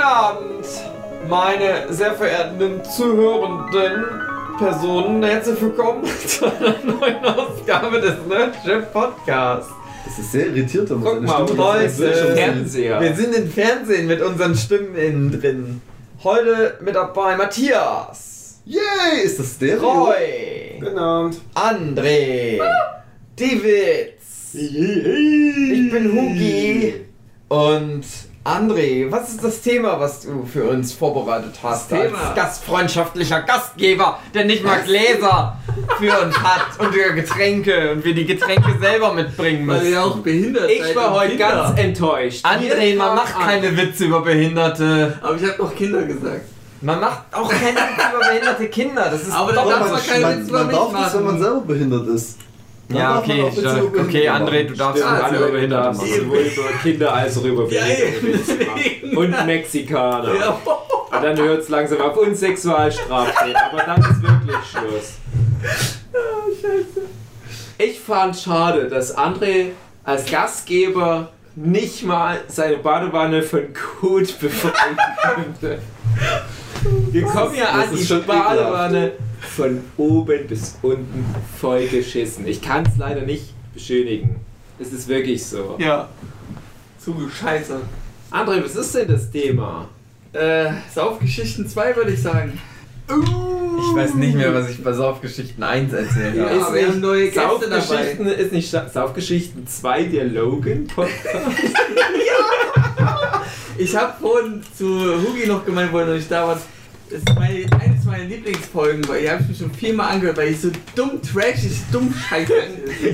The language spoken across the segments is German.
Guten Abend, meine sehr verehrten zuhörenden Personen. Herzlich willkommen zu einer neuen Ausgabe des Nerdchef Podcasts. Das ist sehr irritiert, man Guck mal, Stimme Leute. Fernseher. Wir sind im Fernsehen mit unseren Stimmen innen drin. Heute mit dabei Matthias, Yay, ist das Stereo? Roy, Guten Abend. André, Davids. Ich bin Hugi. Und André, was ist das Thema, was du für uns vorbereitet hast? Das Thema? Als gastfreundschaftlicher Gastgeber, der nicht mal Gläser für uns hat und wir Getränke und wir die Getränke selber mitbringen Weil müssen. ihr auch behindert Ich war heute Kinder. ganz enttäuscht. André, man macht an. keine Witze über Behinderte. Aber ich hab doch Kinder gesagt. Man macht auch keine Witze über behinderte Kinder. Das ist Aber man, darf man keine man, Witze man über darf mich das, wenn man selber behindert ist. Ja, okay, über okay, André, du darfst Stimmt. uns alle über Behinderte darfst machen. Kinder als über Ja. Und Mexikaner. Ja. Und dann hört es langsam auf. Und Sexualstraftäter. Aber dann ist wirklich Schluss. Ich fand schade, dass André als Gastgeber nicht mal seine Badewanne von Kot befreien konnte. Wir kommen ja an, die Badewanne von oben bis unten voll geschissen. Ich kann es leider nicht beschönigen. Es ist wirklich so. Ja. So Scheiße. André, was ist denn das Thema? Äh, Saufgeschichten 2 würde ich sagen. Ich weiß nicht mehr, was ich bei Saufgeschichten 1 erzählt Ja, habe. wir haben neue Gäste Saufgeschichten ist nicht Sa- Saufgeschichten 2 der Logan Podcast. Ich habe vorhin zu Hugi noch gemeint, wo er noch nicht da war. Das ist meine, Lieblingsfolgen, weil ich habe mich schon viermal angehört, weil ich so dumm trashig, dumm scheiße.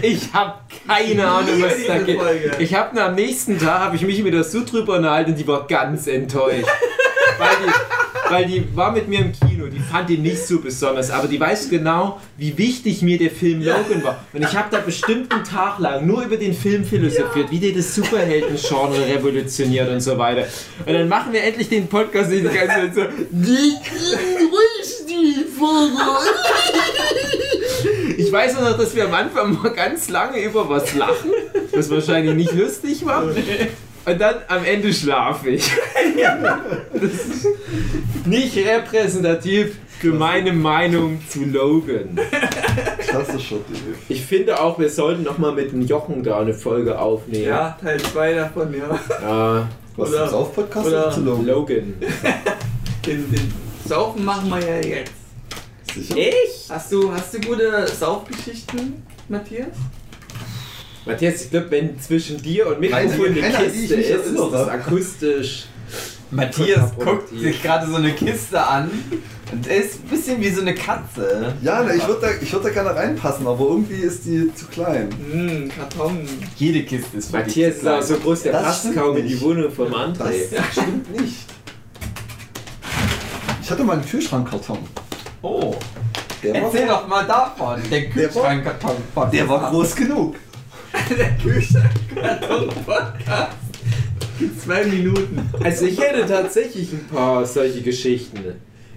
Ich habe keine Ahnung, was da geht. Folge. Ich habe am nächsten Tag habe ich mich mit der Sue drüber unterhalten und die war ganz enttäuscht. weil, die, weil die war mit mir im Kino, die fand ihn nicht so besonders, aber die weiß genau, wie wichtig mir der Film Logan war. Und ich habe da bestimmt einen Tag lang nur über den Film philosophiert, wie der das Superhelden-Genre revolutioniert und so weiter. Und dann machen wir endlich den Podcast und die ganze Zeit so, die Ich weiß auch noch, dass wir am Anfang mal ganz lange über was lachen, das wahrscheinlich nicht lustig war. Und dann am Ende schlafe ich. Das ist nicht repräsentativ für meine Meinung zu Logan. Klassischer Idee. Ich finde auch, wir sollten noch mal mit dem Jochen da eine Folge aufnehmen. Ja, Teil 2 davon, ja. Ja, Was Oder- ist auf Podcast oder zu Logan? Logan. Den, den Saufen machen wir ja jetzt. Sicher? Ich? Hast du, hast du gute Saufgeschichten, Matthias? Matthias, ich glaube, wenn zwischen dir und Mikrofon Keine- eine Kiste mich ist, ist das akustisch. Matthias guckt sich gerade so eine Kiste an und ist ein bisschen wie so eine Katze. Ja, ne, ich würde da, ich würd da gerne reinpassen, aber irgendwie ist die zu klein. Hm, Karton. Jede Kiste ist Matthias ist so groß, der Das passt kaum in die nicht. Wohnung Das André. stimmt nicht. Ich hatte mal einen Kühlschrankkarton. Oh, Der war, erzähl doch mal davon. Der Kühlschrankkarton. der war groß genug. Der Kühlschrank-Karton-Podcast. Zwei Minuten. Also ich hätte tatsächlich ein paar solche Geschichten.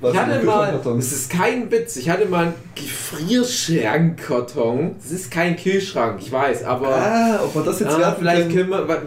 Was ich hatte mal, es ist kein Witz, ich hatte mal einen Gefrierschrankkarton. Das ist kein Kühlschrank, ich weiß, aber Ah, ob man das jetzt ah, vielleicht können wir...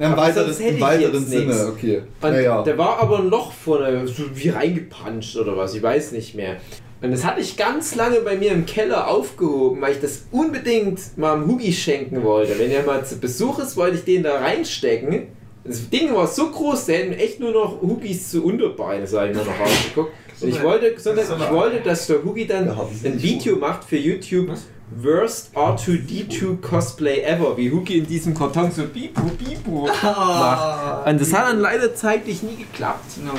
Ja, Im weiteren, im weiteren Sinne, nichts. okay. Naja. da war aber ein Loch vorne, so wie reingepanscht oder was, ich weiß nicht mehr. Und das hatte ich ganz lange bei mir im Keller aufgehoben, weil ich das unbedingt mal am Hugi schenken wollte. Wenn er mal zu Besuch ist, wollte ich den da reinstecken. Das Ding war so groß, da hätten echt nur noch Hugis zu Unterbeine, sag ich mal, noch rausgeguckt. Und ich wollte, sondern ich wollte, dass der Hugi dann ein Video macht für YouTube. Worst R2D2 Cosplay ever, wie Hugi in diesem Karton so bipu bipu macht. Und das hat dann leider zeitlich nie geklappt. No.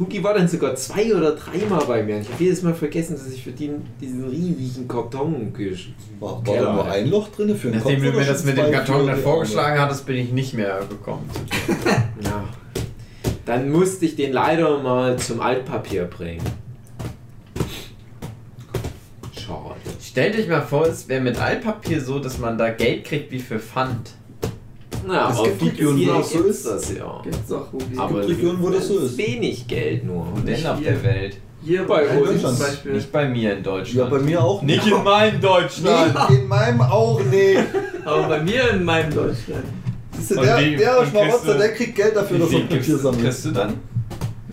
Hugi war dann sogar zwei oder dreimal bei mir. Ich habe jedes Mal vergessen, dass ich für den, diesen riesigen Karton gesch... War, war da nur ein Loch drin für einen Nachdem Kopf du mir das mit dem Karton dann vorgeschlagen hattest, bin ich nicht mehr gekommen. Ja. Dann musste ich den leider mal zum Altpapier bringen. Stellt euch mal vor, es wäre mit Altpapier so, dass man da Geld kriegt wie für Pfand. Na, Es auf gibt Regionen, wo das so ist. das ja. Gibt's auch Hugi. Aber Regionen, wo das so ist. Wenig Geld nur. Und denn auf der Welt. Hier Bei uns. zum Nicht Beispiel. Nicht bei mir in Ja, Deutschland. bei mir auch Nicht in meinem Deutschland. Nee, in meinem auch, nee. Aber bei mir in meinem Deutschland. Siehst du, der, wie- der Schmarotzer, der kriegt Geld dafür, dass er Papier sammelt. kriegst du dann?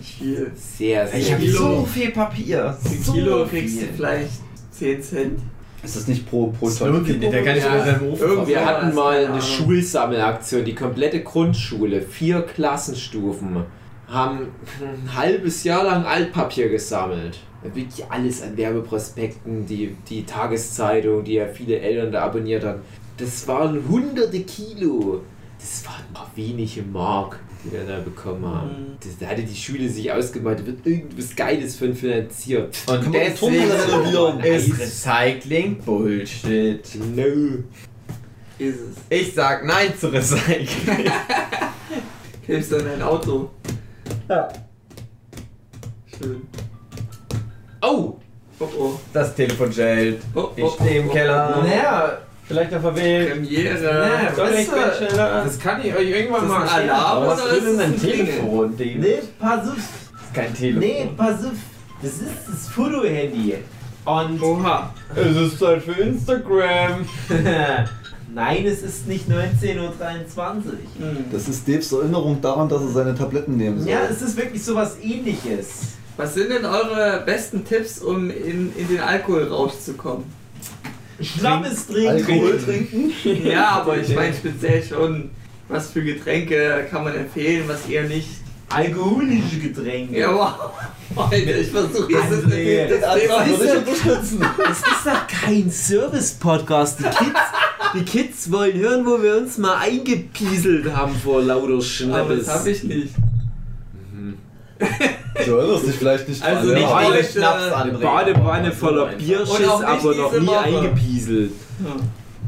Viel. Sehr, sehr Ich habe so viel Papier. So Kilo viel. kriegst du vielleicht 10 Cent. Ist das nicht pro, pro Das Tonne? nicht, der kann ich Ja, über seinen Ofen irgendwie Wir Ja, hatten mal eine Ahnung. Schulsammelaktion. Die komplette Grundschule, vier Klassenstufen, haben ein halbes Jahr lang Altpapier gesammelt. Wirklich alles an Werbeprospekten, die, die Tageszeitung, die ja viele Eltern da abonniert haben. Das waren hunderte Kilo. Das waren noch wenige Mark, die wir da bekommen haben. Mhm. Das, da hatte die Schule sich ausgemalt, da wird irgendwas Geiles von finanziert. Und deswegen ist Recycling Bullshit. No. Ist es. Ich sag Nein zu Recycling. Hilfst du in dein Auto? Ja. Schön. Oh! Oh oh. Das Telefon schellt. Oh, Ich oh, stehe im oh, Keller. oh, oh. Naja, vielleicht auf der Welt. Premiere. Ja, Soll ich schneller? Das kann ich euch irgendwann Das mal. Alarm. Aber was oder will ist ein? Telefon, Ding? Nee, pass auf. Das ist kein Telefon. Nee, pass auf. Das ist das Fotohandy. Und Oha. Es ist Zeit für Instagram. nein, es ist nicht 19.23 Uhr. Hm. Das ist Daves Erinnerung daran, dass er seine Tabletten nehmen soll. Ja, es ist wirklich sowas ähnliches. Was sind denn eure besten Tipps, um in, in den Alkoholrausch zu kommen? Strammes Alkohol trinken? Ja, aber ich meine speziell schon, was für Getränke kann man empfehlen, was eher nicht. Alkoholische Getränke. Ja, wow. Ich versuche jetzt das, André, das, Antrag Thema- würde ich unterstützen. Das ist doch kein Service-Podcast. Die Kids, die Kids wollen hören, wo wir uns mal eingepieselt haben vor lauter Aber Schnappes. das habe ich nicht. Du erinnerst dich vielleicht nicht Also dran. nicht alle- Schnaps André. Badewanne voller Bierschiss, aber noch nie Woche. eingepieselt.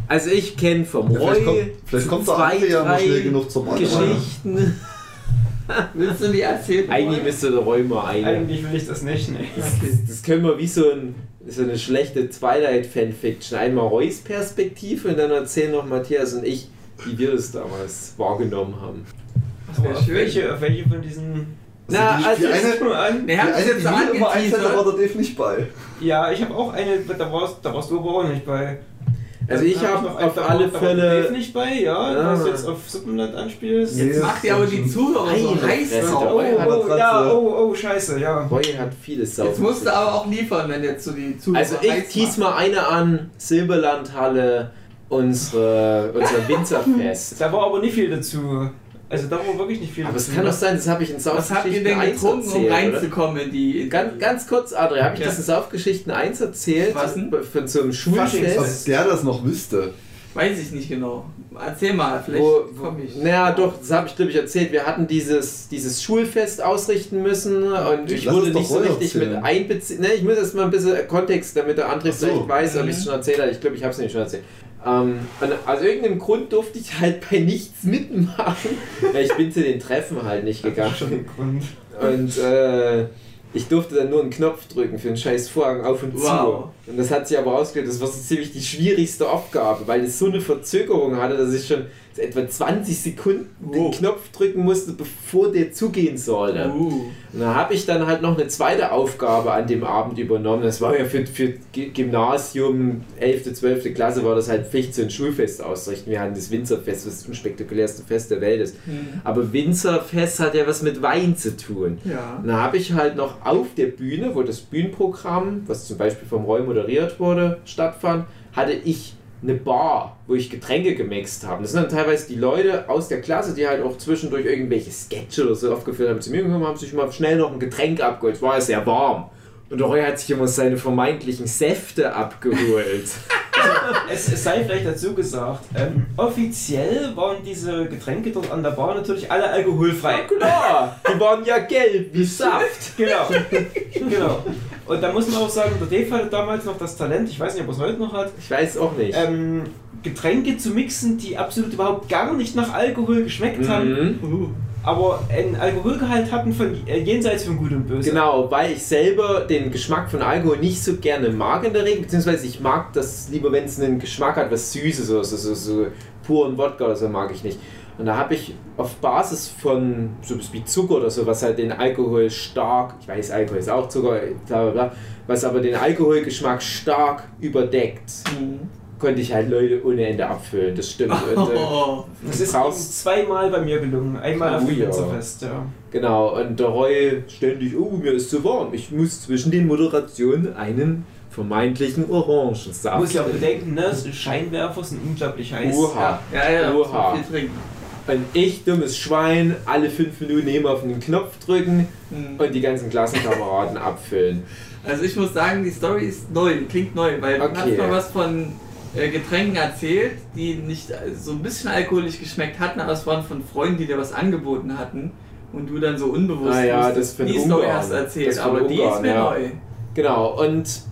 Also ich kenne vom Ja, vielleicht kommt, Roy vielleicht kommt der zwei, ja mal drei schnell genug zur Badewanne. Geschichten. Willst du die erzählen? Eigentlich müsste der Roy mal eine. Eigentlich will ich das nicht, ne. Okay. Das können wir wie so, ein, so eine schlechte Twilight-Fanfiction. Einmal Roys Perspektive und dann erzählen noch Matthias und ich, wie wir das damals wahrgenommen haben. Das wäre Auf schön. welche, auf welche von diesen. Na, die- also die eine- an. Wir Die eine, jetzt die so mir immer einfällt, da war angeteasert. der Dave nicht bei. Ja, ich habe auch eine, da warst, da warst du aber auch nicht bei. Also ich habe noch auf alle da war Fälle- Dave nicht bei, ja, Ja. was du jetzt auf Suppenland anspielst. Jetzt macht ihr aber die Zuhörer so heiß drauf. der Oh, hat oh, ja, oh, oh, scheiße, ja. Roy hat vieles sauber. Jetzt musst du aber auch liefern, wenn jetzt so die Zuhörer Also ich tease mal eine an, Silberlandhalle, unsere, unser Winzerfest. Da war aber nicht viel dazu. Also da war wirklich nicht viel Aber es kann doch sein, das habe ich in Was habt ihr Saufgeschichten denn 1 getrunken, um erzählt, oder? reinzukommen in die... In Ganz, ganz kurz, Adria, habe ich Ja. das in Saufgeschichten 1 erzählt? Was denn? Von so einem Schulfest? der das noch wüsste. Weiß ich nicht genau. Erzähl mal, vielleicht Wo, wo, komm ich. naja, doch, das habe ich glaube ich erzählt. Wir hatten dieses, dieses Schulfest ausrichten müssen und ich Lass wurde nicht so richtig mit erzählen. einbeziehen. Ne, ich muss erst mal ein bisschen Kontext, damit der André so. vielleicht weiß, ob ich es Mhm. schon erzählt habe. Ich glaube, ich habe es nicht schon erzählt. Ähm, und aus irgendeinem Grund durfte ich halt bei nichts mitmachen. Ja, ich bin zu den Treffen halt nicht gegangen. schon ein Grund. Und äh, ich durfte dann nur einen Knopf drücken für einen scheiß Vorhang auf und Wow. zu. Und das hat sich aber ausgelöst, das war so ziemlich die schwierigste Aufgabe, weil es so eine Verzögerung hatte, dass ich schon etwa 20 Sekunden den Wow. Knopf drücken musste, bevor der zugehen sollte. Uh. Und da habe ich dann halt noch eine zweite Aufgabe an dem Abend übernommen. Das war ja für, für Gymnasium, 11., 12. Klasse, war das halt Pflicht, so ein Schulfest auszurichten. Wir hatten das Winzerfest, was das unspektakulärste Fest der Welt ist. Hm. Aber Winzerfest hat ja was mit Wein zu tun. Ja. Und da habe ich halt noch auf der Bühne, wo das Bühnenprogramm, was zum Beispiel vom Roy moderiert wurde, stattfand, hatte ich eine Bar, wo ich Getränke gemixt habe. Das sind dann teilweise die Leute aus der Klasse, die halt auch zwischendurch irgendwelche Sketche oder so aufgeführt haben, zu mir gekommen haben, sich mal schnell noch ein Getränk abgeholt. Es war ja sehr warm. Und der Roy hat sich immer seine vermeintlichen Säfte abgeholt. Es, es sei vielleicht dazu gesagt, ähm, offiziell waren diese Getränke dort an der Bar natürlich alle alkoholfrei. Klar, die waren ja gelb wie Saft. Genau. genau. Und da muss man auch sagen, der Dave hatte damals noch das Talent, ich weiß nicht, ob er es heute noch hat, Ich weiß auch nicht. ähm, Getränke zu mixen, die absolut überhaupt gar nicht nach Alkohol geschmeckt haben, Mhm. Uh. Aber einen Alkoholgehalt hatten von äh, jenseits von Gut und Böse. Genau, weil ich selber den Geschmack von Alkohol nicht so gerne mag in der Regel, beziehungsweise ich mag das lieber, wenn es einen Geschmack hat, was Süßes, so, so, so, so puren Wodka oder so mag ich nicht. Und da habe ich auf Basis von so wie Zucker oder so, was halt den Alkohol stark, ich weiß, Alkohol ist auch Zucker, bla bla bla, was aber den Alkoholgeschmack stark überdeckt, Mhm. Konnte ich halt Leute ohne Ende abfüllen. Das stimmt. Und, äh, Oh, Das ist brauchst- zweimal bei mir gelungen. Einmal auf Oh dem ja. Winzerfest, ja. Genau, und der Roy ständig, oh, mir ist zu warm. Ich muss zwischen den Moderationen einen vermeintlichen Orangensaft. Muss ja auch bedenken, ne? Scheinwerfer sind unglaublich heiß. Oha. ja, ja, Oha. so viel trinken. Ein echt dummes Schwein, alle fünf Minuten immer auf den Knopf drücken Hm. und die ganzen Klassenkameraden abfüllen. Also ich muss sagen, die Story ist neu, klingt neu, weil Okay. hast mal was von Getränken erzählt, die nicht äh, so ein bisschen alkoholisch geschmeckt hatten, aber es waren von Freunden, die dir was angeboten hatten und du dann so unbewusst Ah ja, das die Story Ungarn. hast du erzählt, aber die ist Ungarn, mir ja. neu. Genau, und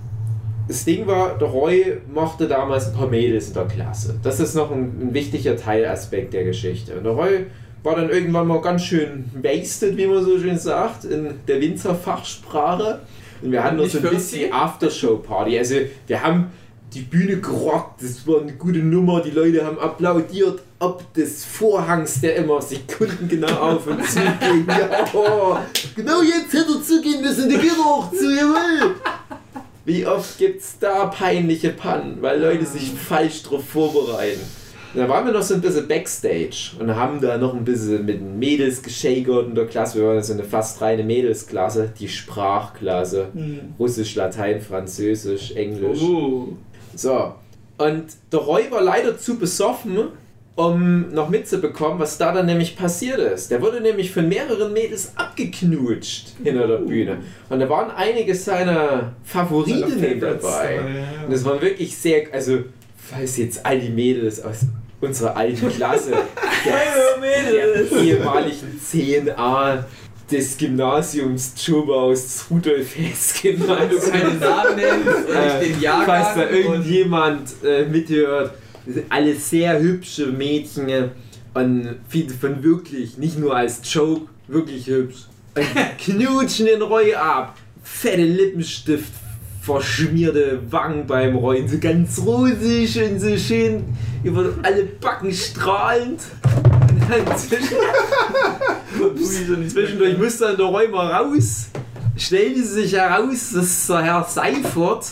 das Ding war, der Roy mochte damals ein paar Mädels in der Klasse. Das ist noch ein, ein wichtiger Teilaspekt der Geschichte. Und der Roy war dann irgendwann mal ganz schön wasted, wie man so schön sagt, in der Winzerfachsprache. Und wir hatten noch so ein 40? bisschen Aftershow-Party. Also wir haben die Bühne gerockt, das war eine gute Nummer, die Leute haben applaudiert, ob des Vorhangs, der immer sekundengenau auf und zu ging. Ja, oh, genau jetzt hätte er zugehen müssen, der geht auch zu, jawohl. Wie oft gibt's da peinliche Pannen, weil Leute sich falsch drauf vorbereiten. Und dann waren wir noch so ein bisschen Backstage und haben da noch ein bisschen mit den Mädels geschägert in der Klasse. Wir waren so eine fast reine Mädelsklasse, die Sprachklasse. Hm. Russisch, Latein, Französisch, Englisch. Oh. So. Und der Roy war leider zu besoffen, um noch mitzubekommen, was da dann nämlich passiert ist. Der wurde nämlich von mehreren Mädels abgeknutscht hinter der Bühne. Und da waren einige seiner Favoritinnen dabei. Und es waren wirklich sehr, also falls jetzt all die Mädels aus unserer alten Klasse der, der ehemaligen 10a des Gymnasiums Tschubaus Rudolf Hesken Weil du keine Namen nennst äh, nicht den Jahrgang. falls da irgendjemand äh, mithört, alle sehr hübsche Mädchen äh, und viele von wirklich, nicht nur als Joke, wirklich hübsch. Knutschen den Roy ab. Fette Lippenstift, verschmierte Wangen beim Roy, so ganz rosig und so schön über alle Backen strahlend. Dann zwischen, Zwischendurch müsste dann der mal raus. Stellte sich heraus, dass der Herr Seifert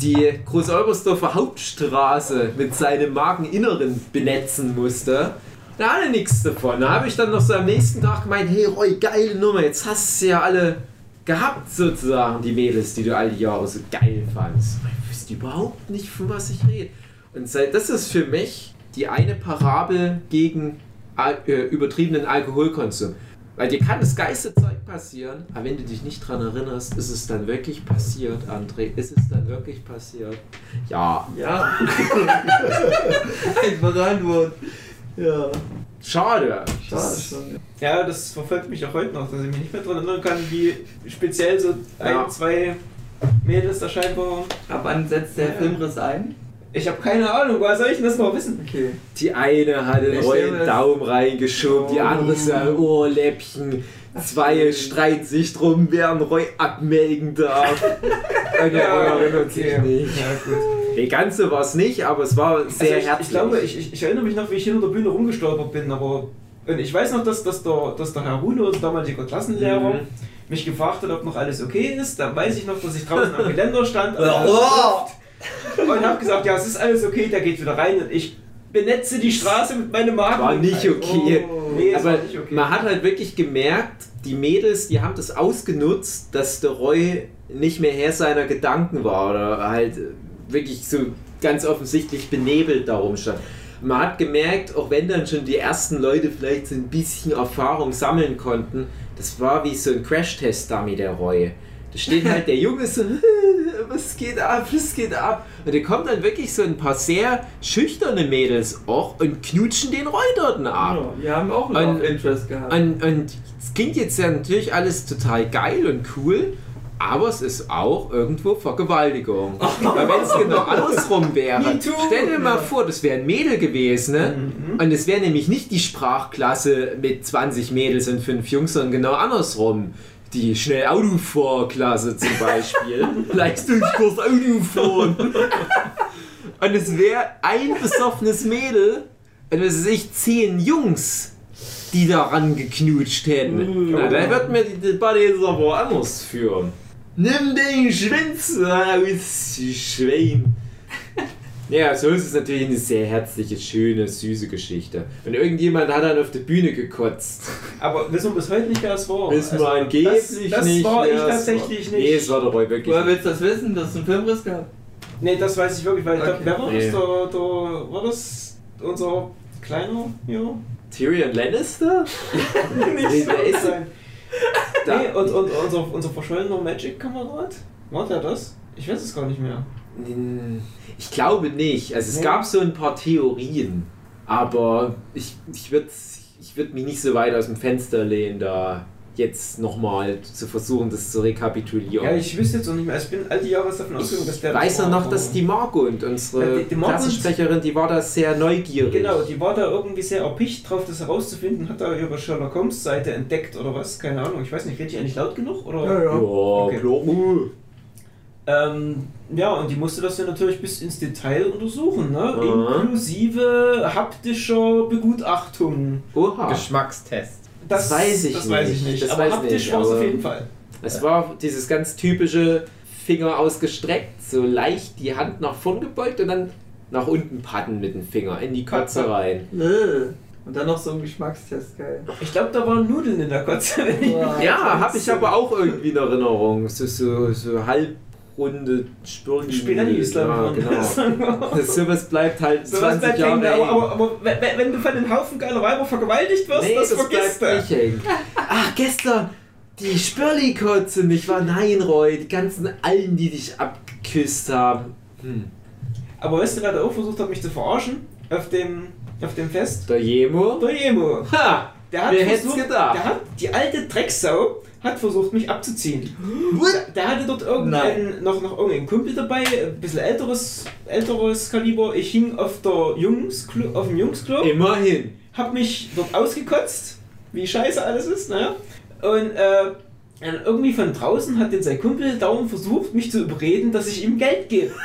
die Groß-Olbersdorfer Hauptstraße mit seinem Mageninneren benetzen musste. Da hatte nichts davon. Da habe ich dann noch so am nächsten Tag gemeint, hey Roy, geile Nummer, jetzt hast du ja alle gehabt sozusagen, die Mädels, die du all die Jahre so geil fandst. Ich wüsste überhaupt nicht, von was ich rede. Und das ist für mich die eine Parabel gegen al äh, übertriebenen Alkoholkonsum. Weil dir kann das geilste Zeug passieren, aber wenn du dich nicht dran erinnerst, ist es dann wirklich passiert, André? Ist es dann wirklich passiert? Ja. Ja. Einfache Antwort. Ja. Schade. Schade schon. Ja, das verfolgt mich auch heute noch, dass ich mich nicht mehr daran erinnern kann, wie speziell so Ja. ein, zwei Mädels da scheinbar. Ab wann setzt der Ja. Filmriss ein? Ich habe keine Ahnung, woher soll ich denn das noch wissen? Okay. Die eine hat den neuen Daumen reingeschoben, die Oh. andere ist ein Ohrläppchen. Zwei streiten sich drum, wer einen Roy abmelden darf. Roy erinnert sich nicht. Ja, gut. Nee, ganz so war es nicht, aber es war sehr also ich, herzlich. ich glaube, ich, ich, erinnere mich noch, wie ich hinter der Bühne rumgestolpert bin, aber. Und ich weiß noch, dass, dass, der, dass der Herr Runo, unser damaliger Klassenlehrer, Mhm. mich gefragt hat, ob noch alles okay ist. Dann weiß ich noch, dass ich draußen am Geländer stand an der Oh! Und habe gesagt, ja, es ist alles okay, der geht wieder rein und ich benetze die Straße mit meinem Magen. War nicht okay. Oh, nee, aber nicht okay. man hat halt wirklich gemerkt, die Mädels, die haben das ausgenutzt, dass der Roy nicht mehr Herr seiner Gedanken war oder halt wirklich so ganz offensichtlich benebelt darum stand. Man hat gemerkt, auch wenn dann schon die ersten Leute vielleicht so ein bisschen Erfahrung sammeln konnten, das war wie so ein Crash-Test-Dummy, der Roy. Da steht halt der Junge so, was geht ab, was geht ab? Und da kommen dann wirklich so ein paar sehr schüchterne Mädels auch und knutschen den Roy dort ab. Ja, wir haben auch einen Love Interest gehabt. Und, und es klingt jetzt ja natürlich alles total geil und cool, aber es ist auch irgendwo Vergewaltigung. Weil wenn es genau andersrum wäre, stell dir mal vor, das wäre ein Mädel gewesen, ne? Mhm. Und es wäre nämlich nicht die Sprachklasse mit 20 Mädels und 5 Jungs, sondern genau andersrum. Die schnell Autofahrklasse zum Beispiel. Leistungskurs Autofahren. Und es wäre ein besoffenes Mädel und es ist zehn Jungs, die daran geknutscht hätten. Na, dann wird mir die Debatte jetzt aber anders führen. Nimm den Schwanz raus, du Schwein. Ja, so ist es natürlich eine sehr herzliche, schöne, süße Geschichte. Und irgendjemand hat dann auf der Bühne gekotzt. Aber wissen wir bis heute nicht, wer es war. Wissen Also, wir angeblich das, das nicht. war ich tatsächlich war. nicht. Nee, es war der Roy wirklich. Woher willst du das wissen, dass es einen Filmriss gab? Nee, das weiß ich wirklich, weil ich Okay. glaube, wer war Nee. das? Der, der, war das unser kleiner hier? Tyrion Lannister? nicht Nee, wer ist sein. Da- Nee, und, und unser, unser verschollener Magic-Kamerad? War der das? Ich weiß es gar nicht mehr. Ich glaube nicht. Also es Nee. gab so ein paar Theorien, aber ich, ich würde ich würd mich nicht so weit aus dem Fenster lehnen, da jetzt nochmal zu versuchen, das zu rekapitulieren. Ja, ich wüsste jetzt noch nicht mehr. Also Ich bin all die Jahre davon ausgegangen, dass der. weiß das ja war, noch, dass die Margot, unsere Ja, die- die Margot- Klassensprecherin, die war da sehr neugierig. Genau, die war da irgendwie sehr erpicht drauf, das herauszufinden, hat da ihre Sherlock Holmes Seite entdeckt oder was, keine Ahnung, ich weiß nicht, redet die eigentlich laut genug? Oder? Ja, Okay. klar. Ähm, ja, und die musste das ja natürlich bis ins Detail untersuchen, ne? Mhm. Inklusive haptischer Begutachtung. Oha. Geschmackstest. Das weiß ich das weiß ich nicht. nicht. Das aber weiß haptisch nicht, war es auf jeden Fall. Es war dieses ganz typische Finger ausgestreckt, so leicht die Hand nach vorn gebeugt und dann nach unten patten mit dem Finger in die Kotze rein. Äh. Und dann noch so ein Geschmackstest, geil. Ich glaube, da waren Nudeln in der Kotze. wenn ich- Wow. Ja, habe ich aber auch irgendwie in Erinnerung. So, so, so halbrunde Spirli. Spirellis, ja, glaube ich. genau. Das, sowas bleibt halt So was 20 bleibt Jahre hängen, aber, aber, aber wenn, wenn du von einem Haufen geiler Weiber vergewaltigt wirst, Nee, das, das, vergisst du. nicht hängen. Ach, gestern die Spirli-Kotze, nicht wahr? Nein, Roy, die ganzen Allen, die dich abgeküsst haben. Hm. Aber weißt du, wer da auch versucht hat, mich zu verarschen? Auf dem, auf dem Fest? Der Jemo? Der Jemo. Ha! Der hat versucht, gedacht? Der hat, die alte Drecksau hat versucht, mich abzuziehen. Der, der hatte dort irgendeinen, noch, noch irgendeinen Kumpel dabei, ein bisschen älteres, älteres Kaliber. Ich hing auf, der Jungs, auf dem Jungsklo, Immerhin. hab mich dort ausgekotzt, wie scheiße alles ist, naja. Und äh, irgendwie von draußen hat denn sein Kumpel dauernd versucht, mich zu überreden, dass ich ihm Geld gebe.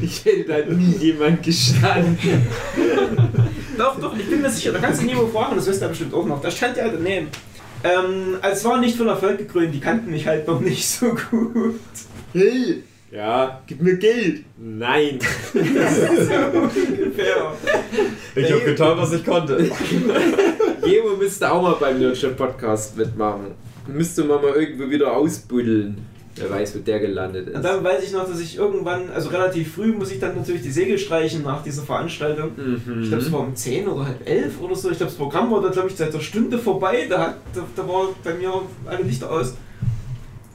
Ich hätte da nie jemand gestanden. Doch, doch, ich bin mir sicher, da kannst du niemand fragen, das wisst ihr bestimmt auch noch. Da stand ja daneben. Ähm, also es war nicht von Erfolg gekrönt, die kannten mich halt noch nicht so gut. Hey! Ja, gib mir Geld. Nein. Ungefähr. Ich habe getan, was ich konnte. Jemo müsste auch mal beim Nerdship Podcast mitmachen. Müsste man mal irgendwo wieder ausbuddeln. Wer weiß, wo der gelandet ist. Und dann weiß ich noch, dass ich irgendwann, also relativ früh, muss ich dann natürlich die Segel streichen nach dieser Veranstaltung. Mhm. Ich glaube, es war um 10 oder halb 11 oder so. Ich glaube, das Programm war da, glaube ich, seit einer Stunde vorbei. Da, hat, da, da war bei mir alle Lichter aus.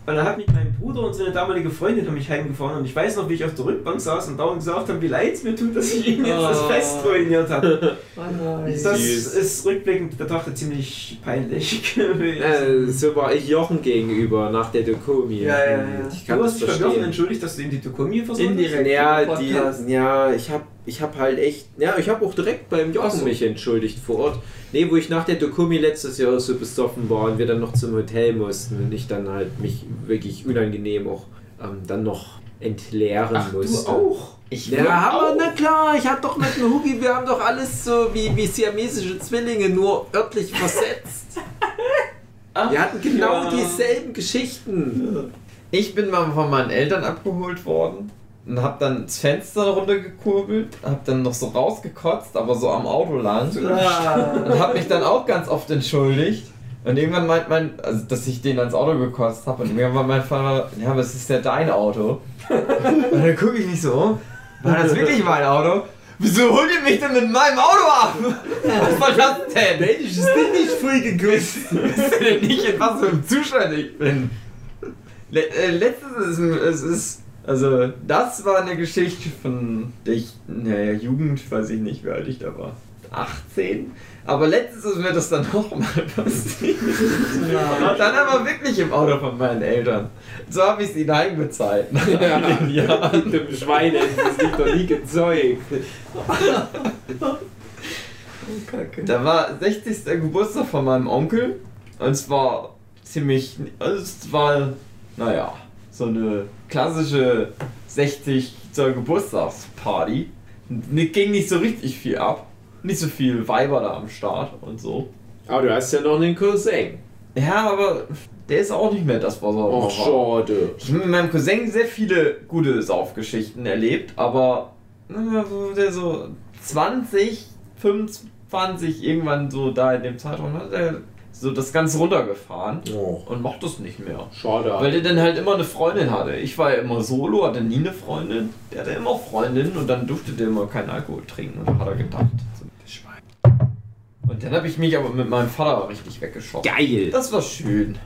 Und dann hat mich mein Bruder und seine damalige Freundin haben mich heimgefahren und ich weiß noch, wie ich auf der Rückbank saß und dauernd gesagt habe, wie leid es mir tut, dass ich ihm jetzt das Oh. Fest ruiniert habe. Oh nein. Das ist rückblickend betrachtet ziemlich peinlich gewesen. Äh, so war ich Jochen gegenüber nach der Dokomi. Ja, ja, ja. Ich kann du hast dich bei Jochen entschuldigt, dass du ihm die Tokomi versorgt hast? Ja, die, ja, ich hab, ich hab halt echt, ja, ich hab auch direkt beim Jochen so. mich entschuldigt vor Ort. Nee, wo ich nach der Dokumi letztes Jahr so besoffen war und wir dann noch zum Hotel mussten und ich dann halt mich wirklich unangenehm auch ähm, dann noch entleeren Ach, du musste. auch? Ich Ja, aber na klar, ich hab doch mit dem Hugi, wir haben doch alles so wie, wie siamesische Zwillinge, nur örtlich versetzt. Ach, Wir hatten genau ja. dieselben Geschichten. Ich bin mal von meinen Eltern abgeholt worden und hab dann das Fenster runtergekurbelt, hab dann noch so rausgekotzt, aber so am Auto lang. Ah. Und hab mich dann auch ganz oft entschuldigt. Und irgendwann meint mein, also dass ich den ans Auto gekotzt habe und irgendwann mein Vater, ja, aber es ist ja dein Auto. Und dann gucke ich mich so um, war das wirklich mein Auto? Wieso holt ihr mich denn mit meinem Auto ab? Was war das denn? Mensch, ist denn nicht früh geküsst? Wisst ihr denn nicht, in was für einem Zustand ich bin? Le äh, letztes ist, es ist, also das war eine Geschichte von der ich, naja, Jugend, weiß ich nicht, wie alt ich da war. 18? Aber letztes ist mir das dann nochmal passiert. Dann aber wirklich im Auto von meinen Eltern. So habe ich es ihnen heimgezahlt. Nach Ja, mit dem Schweine, das liegt doch nie gezeugt. Kacke. Da war 60. Geburtstag von meinem Onkel und es war ziemlich, also es war, naja, so eine klassische 60 Zoll Geburtstagsparty. Ging nicht so richtig viel ab. Nicht so viel Weiber da am Start und so. Aber du hast ja noch einen Cousin. Ja, aber der ist auch nicht mehr das, was er Ach, mal war. schade. Ich habe mit meinem Cousin sehr viele gute Saufgeschichten erlebt, aber der so 20, 25, irgendwann so da in dem Zeitraum hat er so das Ganze runtergefahren Oh, und macht das nicht mehr. schade. Weil der dann halt immer eine Freundin hatte. Ich war ja immer solo, hatte nie eine Freundin. Der hatte immer Freundin und dann durfte der immer keinen Alkohol trinken. Und da hat er gedacht. so, das Schwein. Und dann habe ich mich aber mit meinem Vater richtig weggeschossen. Geil. Das war schön.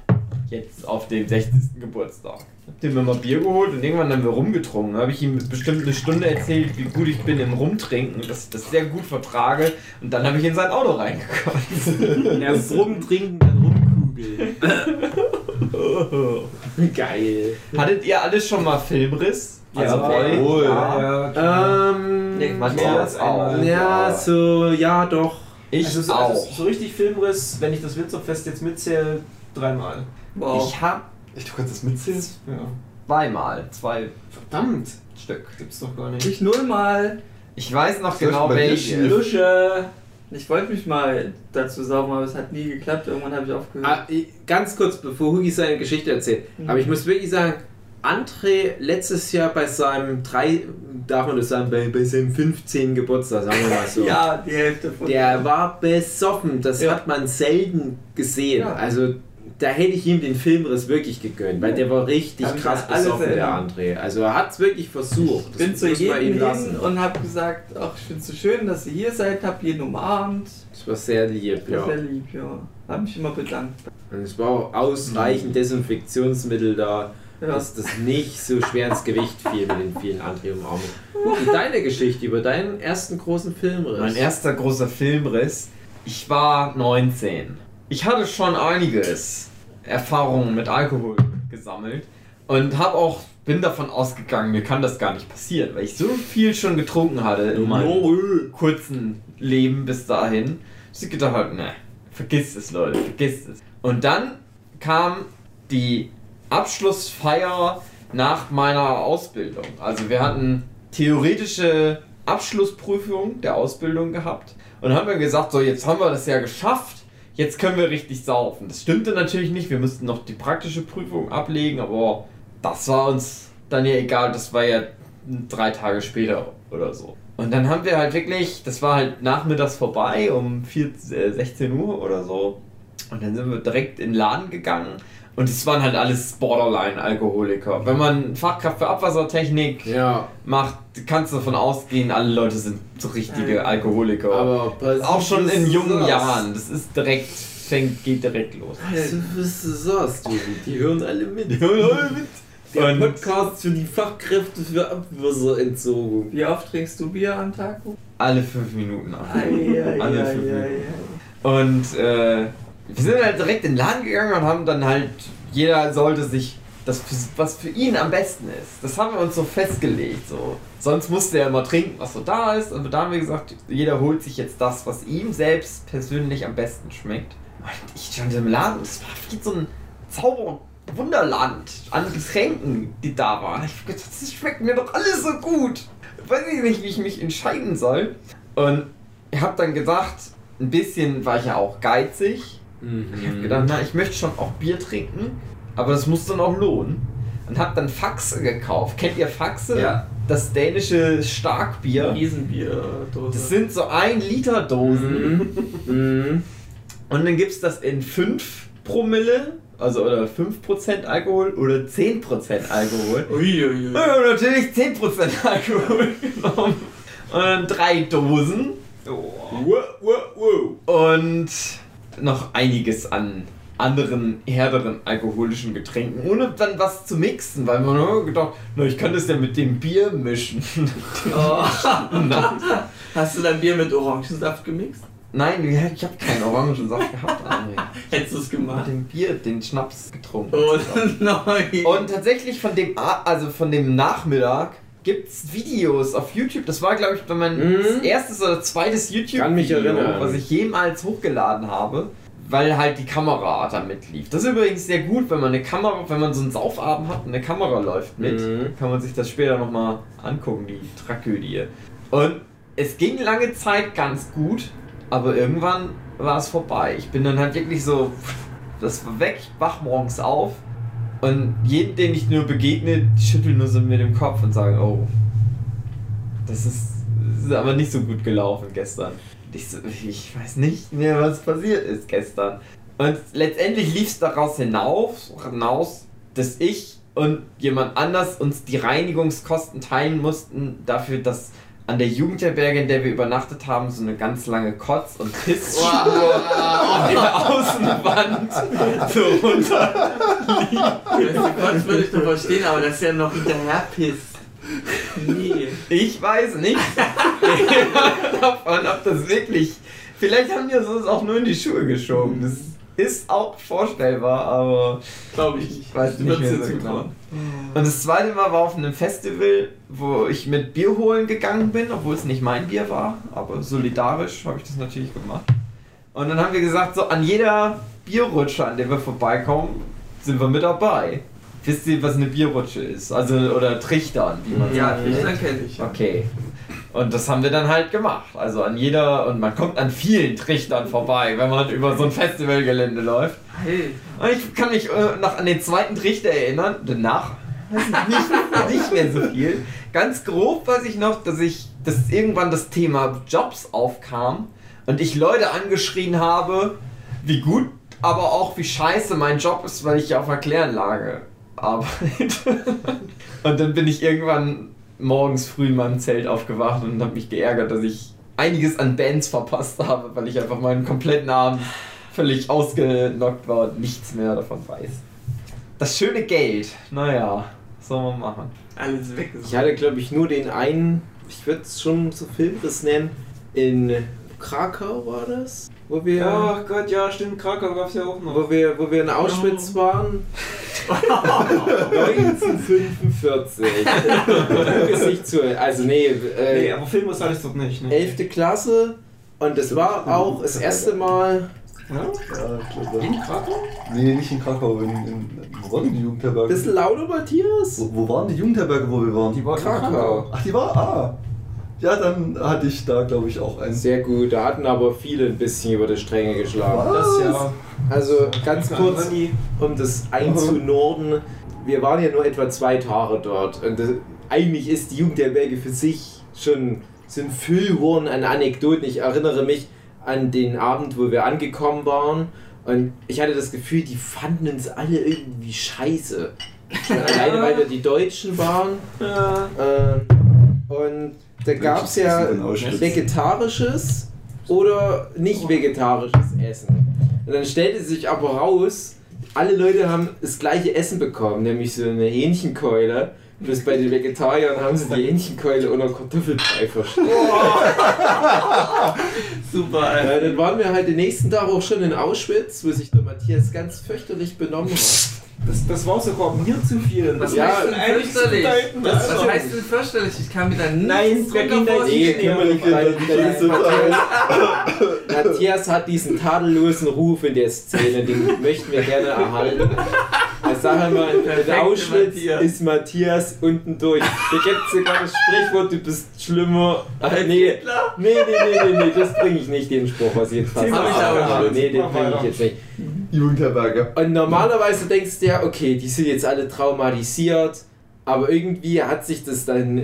Jetzt auf dem 60. Geburtstag. Hab dem immer Bier geholt und irgendwann haben wir rumgetrunken. habe ich ihm bestimmt eine Stunde erzählt, wie gut ich bin im Rumtrinken, dass ich das sehr gut vertrage. Und dann habe ich in sein Auto reingekotzt. Erst rumtrinken, dann rumkugeln. Geil. Hattet ihr alles schon mal Filmriss? Also Ja, jawohl. ja, ja. Ähm, Nee, Matthias auch. einmal. ja, so, ja, doch. Ich also, so, auch. also so richtig Filmriss, wenn ich das Winzerfest jetzt mitzähle, dreimal. Wow. Ich habe Echt, du kannst das mitzählen? Ja. zweimal, zwei Verdammt, Stück. gibt's doch gar nicht. ich nullmal. Ich weiß noch ich genau welche. Lusche! Ich wollte mich mal dazu saugen, aber es hat nie geklappt. Irgendwann habe ich aufgehört. Ah, ich- ganz kurz, bevor Hugi seine Geschichte erzählt. Mhm. Aber ich muss wirklich sagen, André letztes Jahr bei seinem drei, darf man das sagen, bei, bei seinem 15. Geburtstag, sagen wir mal so. ja, die Hälfte von. Der war besoffen, das Ja. hat man selten gesehen. Ja. Also da hätte ich ihm den Filmriss wirklich gegönnt, weil der war richtig ich krass besoffen, der. André. Also er hat es wirklich versucht. Ich bin zu jedem ihm hin lassen. und habe gesagt, ach, ich finde es so schön, dass ihr hier seid, hab jeden umarmt. Das war sehr lieb, Das ja. wäre lieb, ja. Hab mich immer bedankt. Und es war auch ausreichend Desinfektionsmittel da, Ja. dass das nicht so schwer ins Gewicht fiel mit den vielen André-Umarmungen. Hugi, deine Geschichte über deinen ersten großen Filmriss. Mein erster großer Filmriss. Ich war 19. Ich hatte schon einiges Erfahrungen mit Alkohol gesammelt und habe auch bin davon ausgegangen, mir kann das gar nicht passieren, weil ich so viel schon getrunken hatte in meinem kurzen Leben bis dahin. dass Ich gedacht habe, ne, vergiss es, Leute, vergiss es. Und dann kam die Abschlussfeier nach meiner Ausbildung. Also wir hatten theoretische Abschlussprüfung der Ausbildung gehabt und haben dann gesagt, so jetzt haben wir das ja geschafft, jetzt können wir richtig saufen. Das stimmte natürlich nicht, wir mussten noch die praktische Prüfung ablegen, aber das war uns dann ja egal, das war ja drei Tage später oder so. Und dann haben wir halt wirklich, das war halt nachmittags vorbei, um 4, äh, 16 Uhr oder so. Und dann sind wir direkt in den Laden gegangen. Und es waren halt alles Borderline-Alkoholiker. Wenn man Fachkraft für Abwassertechnik Ja, macht, kannst du davon ausgehen, alle Leute sind so richtige Ja. Alkoholiker. aber auch schon in jungen Jahren. Das ist direkt, fängt, geht direkt los. Was du sagst, du? Die hören alle mit. Der Und- Podcast für die Fachkräfte für Abwasserentsorgung. Wie oft trinkst du Bier am Tag? Alle fünf Minuten ab. Ei, ei, Alle ei, fünf ei, Minuten. ei. Und äh, wir sind halt direkt in den Laden gegangen und haben dann halt, jeder sollte sich das, was für ihn am besten ist. Das haben wir uns so festgelegt. So. Sonst musste er immer trinken, was so da ist. Und da haben wir gesagt, jeder holt sich jetzt das, was ihm selbst persönlich am besten schmeckt. Und ich stand im Laden es war wie so ein Zauberwunderland an Getränken, die da waren. Ich gedacht, das schmeckt mir doch alles so gut. Weiß ich nicht, wie ich mich entscheiden soll. Und ich habe dann gesagt, ein bisschen war ich ja auch geizig. Ich habe gedacht, na, ich möchte schon auch Bier trinken, aber das muss dann auch lohnen. Und habe dann Faxe gekauft. Kennt ihr Faxe? Ja. Das dänische Starkbier. Riesenbierdose. Das sind so 1 Liter Dosen. Mhm. Und dann gibt es das in 5 Promille, also oder 5% Alkohol oder 10% Alkohol. Uiuiui. Haben natürlich 10% Alkohol genommen. Und dann drei Dosen. Wow, wow, wow. Und noch einiges an anderen härteren alkoholischen Getränken, ohne dann was zu mixen, weil man nur gedacht, na, ich kann das ja mit dem Bier mischen. Oh. Hast du dein Bier mit Orangensaft gemixt? Nein, ich habe keinen Orangensaft gehabt, André. Hättest du es Mit gemacht? dem Bier, den Schnaps getrunken. Oh nein. Und tatsächlich von dem, also von dem Nachmittag gibt's Videos auf YouTube. Das war, glaube ich, bei mein Mhm. erstes oder zweites YouTube-Video, was ich jemals hochgeladen habe, weil halt die Kamera da mitlief. Das ist übrigens sehr gut, wenn man eine Kamera, wenn man so einen Saufabend hat und eine Kamera läuft mit, Mhm. kann man sich das später nochmal angucken, die Tragödie. Und es ging lange Zeit ganz gut, aber irgendwann war es vorbei. Ich bin dann halt wirklich so das war weg, ich wach morgens auf und jeden, den ich nur begegne, schütteln nur so mit dem Kopf und sagen, oh, das ist, das ist aber nicht so gut gelaufen gestern. Ich so, ich weiß nicht mehr, was passiert ist gestern. Und letztendlich lief es daraus hinaus, hinaus, dass ich und jemand anders uns die Reinigungskosten teilen mussten dafür, dass an der Jugendherberge, in der wir übernachtet haben, so eine ganz lange Kotz- und Pissspur auf der Außenwand so runter. Gott würde ich doch verstehen, aber das ist ja noch hinterher Piss. Nee. Ich weiß nicht davon, ob das wirklich. Vielleicht haben die uns das auch nur in die Schuhe geschoben. Das ist auch vorstellbar, aber Glaube ich nicht. ich weiß nicht mehr so genau. Und das zweite Mal war auf einem Festival, wo ich mit Bier holen gegangen bin, obwohl es nicht mein Bier war, aber solidarisch habe ich das natürlich gemacht. Und dann haben wir gesagt, so an jeder Bierrutsche, an der wir vorbeikommen, sind wir mit dabei. Wisst ihr, was eine Bierrutsche ist? Also, oder Trichtern, wie man Ja, sagt. Fischler kenne ich. Okay. Und das haben wir dann halt gemacht. Also an jeder, und man kommt an vielen Trichtern vorbei, wenn man über so ein Festivalgelände läuft. Hey, Und ich kann mich äh, noch an den zweiten Trichter erinnern. Danach nicht, nicht mehr so viel. Ganz grob weiß ich noch, dass ich, dass irgendwann das Thema Jobs aufkam und ich Leute angeschrien habe, wie gut, aber auch wie scheiße mein Job ist, weil ich ja auf einer Kläranlage arbeite. und dann bin ich irgendwann morgens früh in meinem Zelt aufgewacht und habe mich geärgert, dass ich einiges an Bands verpasst habe, weil ich einfach meinen kompletten Abend völlig ausgenockt war und nichts mehr davon weiß. Das schöne Geld, naja, was soll man machen? alles weg. Ich hatte, glaube ich, nur den einen, ich würde es schon so Filmriss nennen, in Krakau war das, wo wir, Ach Gott, ja, stimmt, Krakau gab es ja auch noch. wo wir, wo wir in Auschwitz waren. 1945. Gesicht zu, also nee, äh, Nee, aber Film ist alles dort nicht. Ne? 11. Klasse und das war auch das erste Mal. Ja? Ja. In Krakau? Nee, nicht in Krakau. In, in, wo war denn die Jugendherberge? Bisschen lauter, Matthias? Wo, wo waren die Jugendherberge, wo wir waren? Die war in Krakau. Ach, die war? Ah. Ja, dann hatte ich da, glaube ich, auch einen. Sehr gut, da hatten aber viele ein bisschen über die Stränge geschlagen. Das ja. Also ganz kurz, um das einzunorden, wir waren ja nur etwa zwei Tage dort und das, eigentlich ist die Jugendherberge für sich schon so ein Füllhorn an Anekdoten. Ich erinnere mich an den Abend, wo wir angekommen waren und ich hatte das Gefühl, die fanden uns alle irgendwie scheiße. Alleine weil wir die Deutschen waren. Ja. Ähm, da gab es ja vegetarisches oder nicht vegetarisches Essen. Und dann stellte sich aber raus, alle Leute haben das gleiche Essen bekommen, nämlich so eine Hähnchenkeule. Bloß bei den Vegetariern haben sie die Hähnchenkeule unter Kartoffelbrei versteckt. Super, Alter. Äh, dann waren wir halt den nächsten Tag auch schon in Auschwitz, wo sich der Matthias ganz fürchterlich benommen hat. Das, das war sogar mir zu viel. Das Was Ja, heißt denn fürchterlich? bedeuten, Was, also. was heißt denn fürchterlich? Ich kann mir da nichts Nein, drunter ging da wir nicht. Das Matthias hat diesen tadellosen Ruf in der Szene, den möchten wir gerne erhalten. Ich sage mal, in Auschwitz Matthias. ist Matthias unten durch. Da gibt es sogar das Sprichwort, du bist schlimmer. Ach, nee, nee, nee, nee, nee, nee, das bringe ich nicht, den Spruch, was ich jetzt fast Hab ich aber habe. Nee, den bringe ich jetzt nicht. Jugendherberge. Und normalerweise denkst du ja, okay, die sind jetzt alle traumatisiert, aber irgendwie hat sich das dann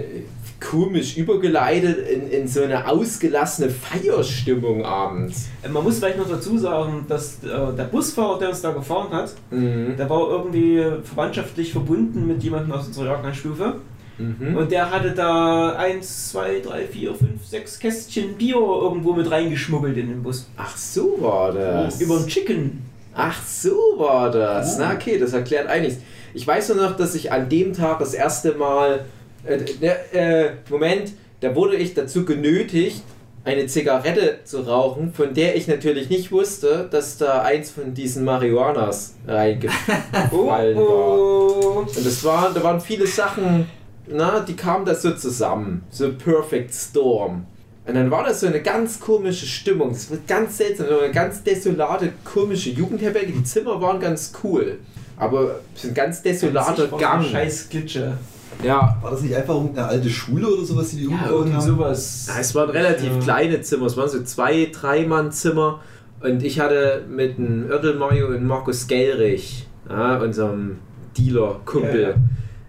komisch übergeleitet in, in so eine ausgelassene Feierstimmung abends. Äh, Man muss vielleicht noch dazu sagen, dass äh, der Busfahrer, der uns da gefahren hat, Mhm. der war irgendwie verwandtschaftlich verbunden mit jemandem aus unserer Jahrgangsstufe. Mhm. Und der hatte da 1, 2, 3, 4, 5, 6 Kästchen Bier irgendwo mit reingeschmuggelt in den Bus. Ach so war das. Über den Chicken. Ach so war das. Na okay, das erklärt einiges. Ich weiß nur noch, dass ich an dem Tag das erste Mal. Äh, ne, äh, Moment, da wurde ich dazu genötigt, eine Zigarette zu rauchen, von der ich natürlich nicht wusste, dass da eins von diesen Marihuanas reingefallen war. Oh. Und das war, da waren viele Sachen, na, die kamen da so zusammen. So Perfect Storm. Und dann war das so eine ganz komische Stimmung. Das wird ganz seltsam, eine ganz desolate, komische Jugendherberge. Die Zimmer waren ganz cool. Aber so ein ganz desolater Gang. Scheiß Glitsche. Ja, War das nicht einfach irgendeine alte Schule oder sowas, die die Ja, umgebaut haben? sowas. es waren relativ Ja. kleine Zimmer. Es waren so zwei, drei Mann Zimmer. Und ich hatte mit dem Örtel Mario und Markus Gellrich, ja, unserem Dealer-Kumpel,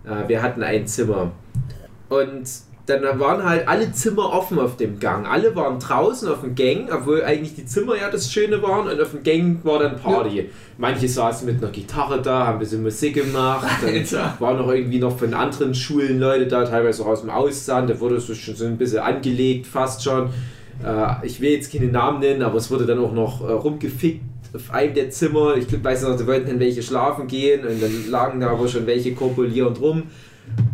äh, wir hatten ein Zimmer. Und dann waren halt alle Zimmer offen auf dem Gang. Alle waren draußen auf dem Gang, obwohl eigentlich die Zimmer ja das Schöne waren und auf dem Gang war dann Party. Manche saßen mit einer Gitarre da, haben ein bisschen Musik gemacht. Dann waren noch irgendwie noch von anderen Schulen Leute da, teilweise auch aus dem Ausland. Da wurde so schon so ein bisschen angelegt, fast schon. Äh, ich will jetzt keine Namen nennen, aber es wurde dann auch noch äh, rumgefickt auf einem der Zimmer. Ich weiß noch, da wollten dann welche schlafen gehen und dann lagen da aber schon welche korpulierend rum.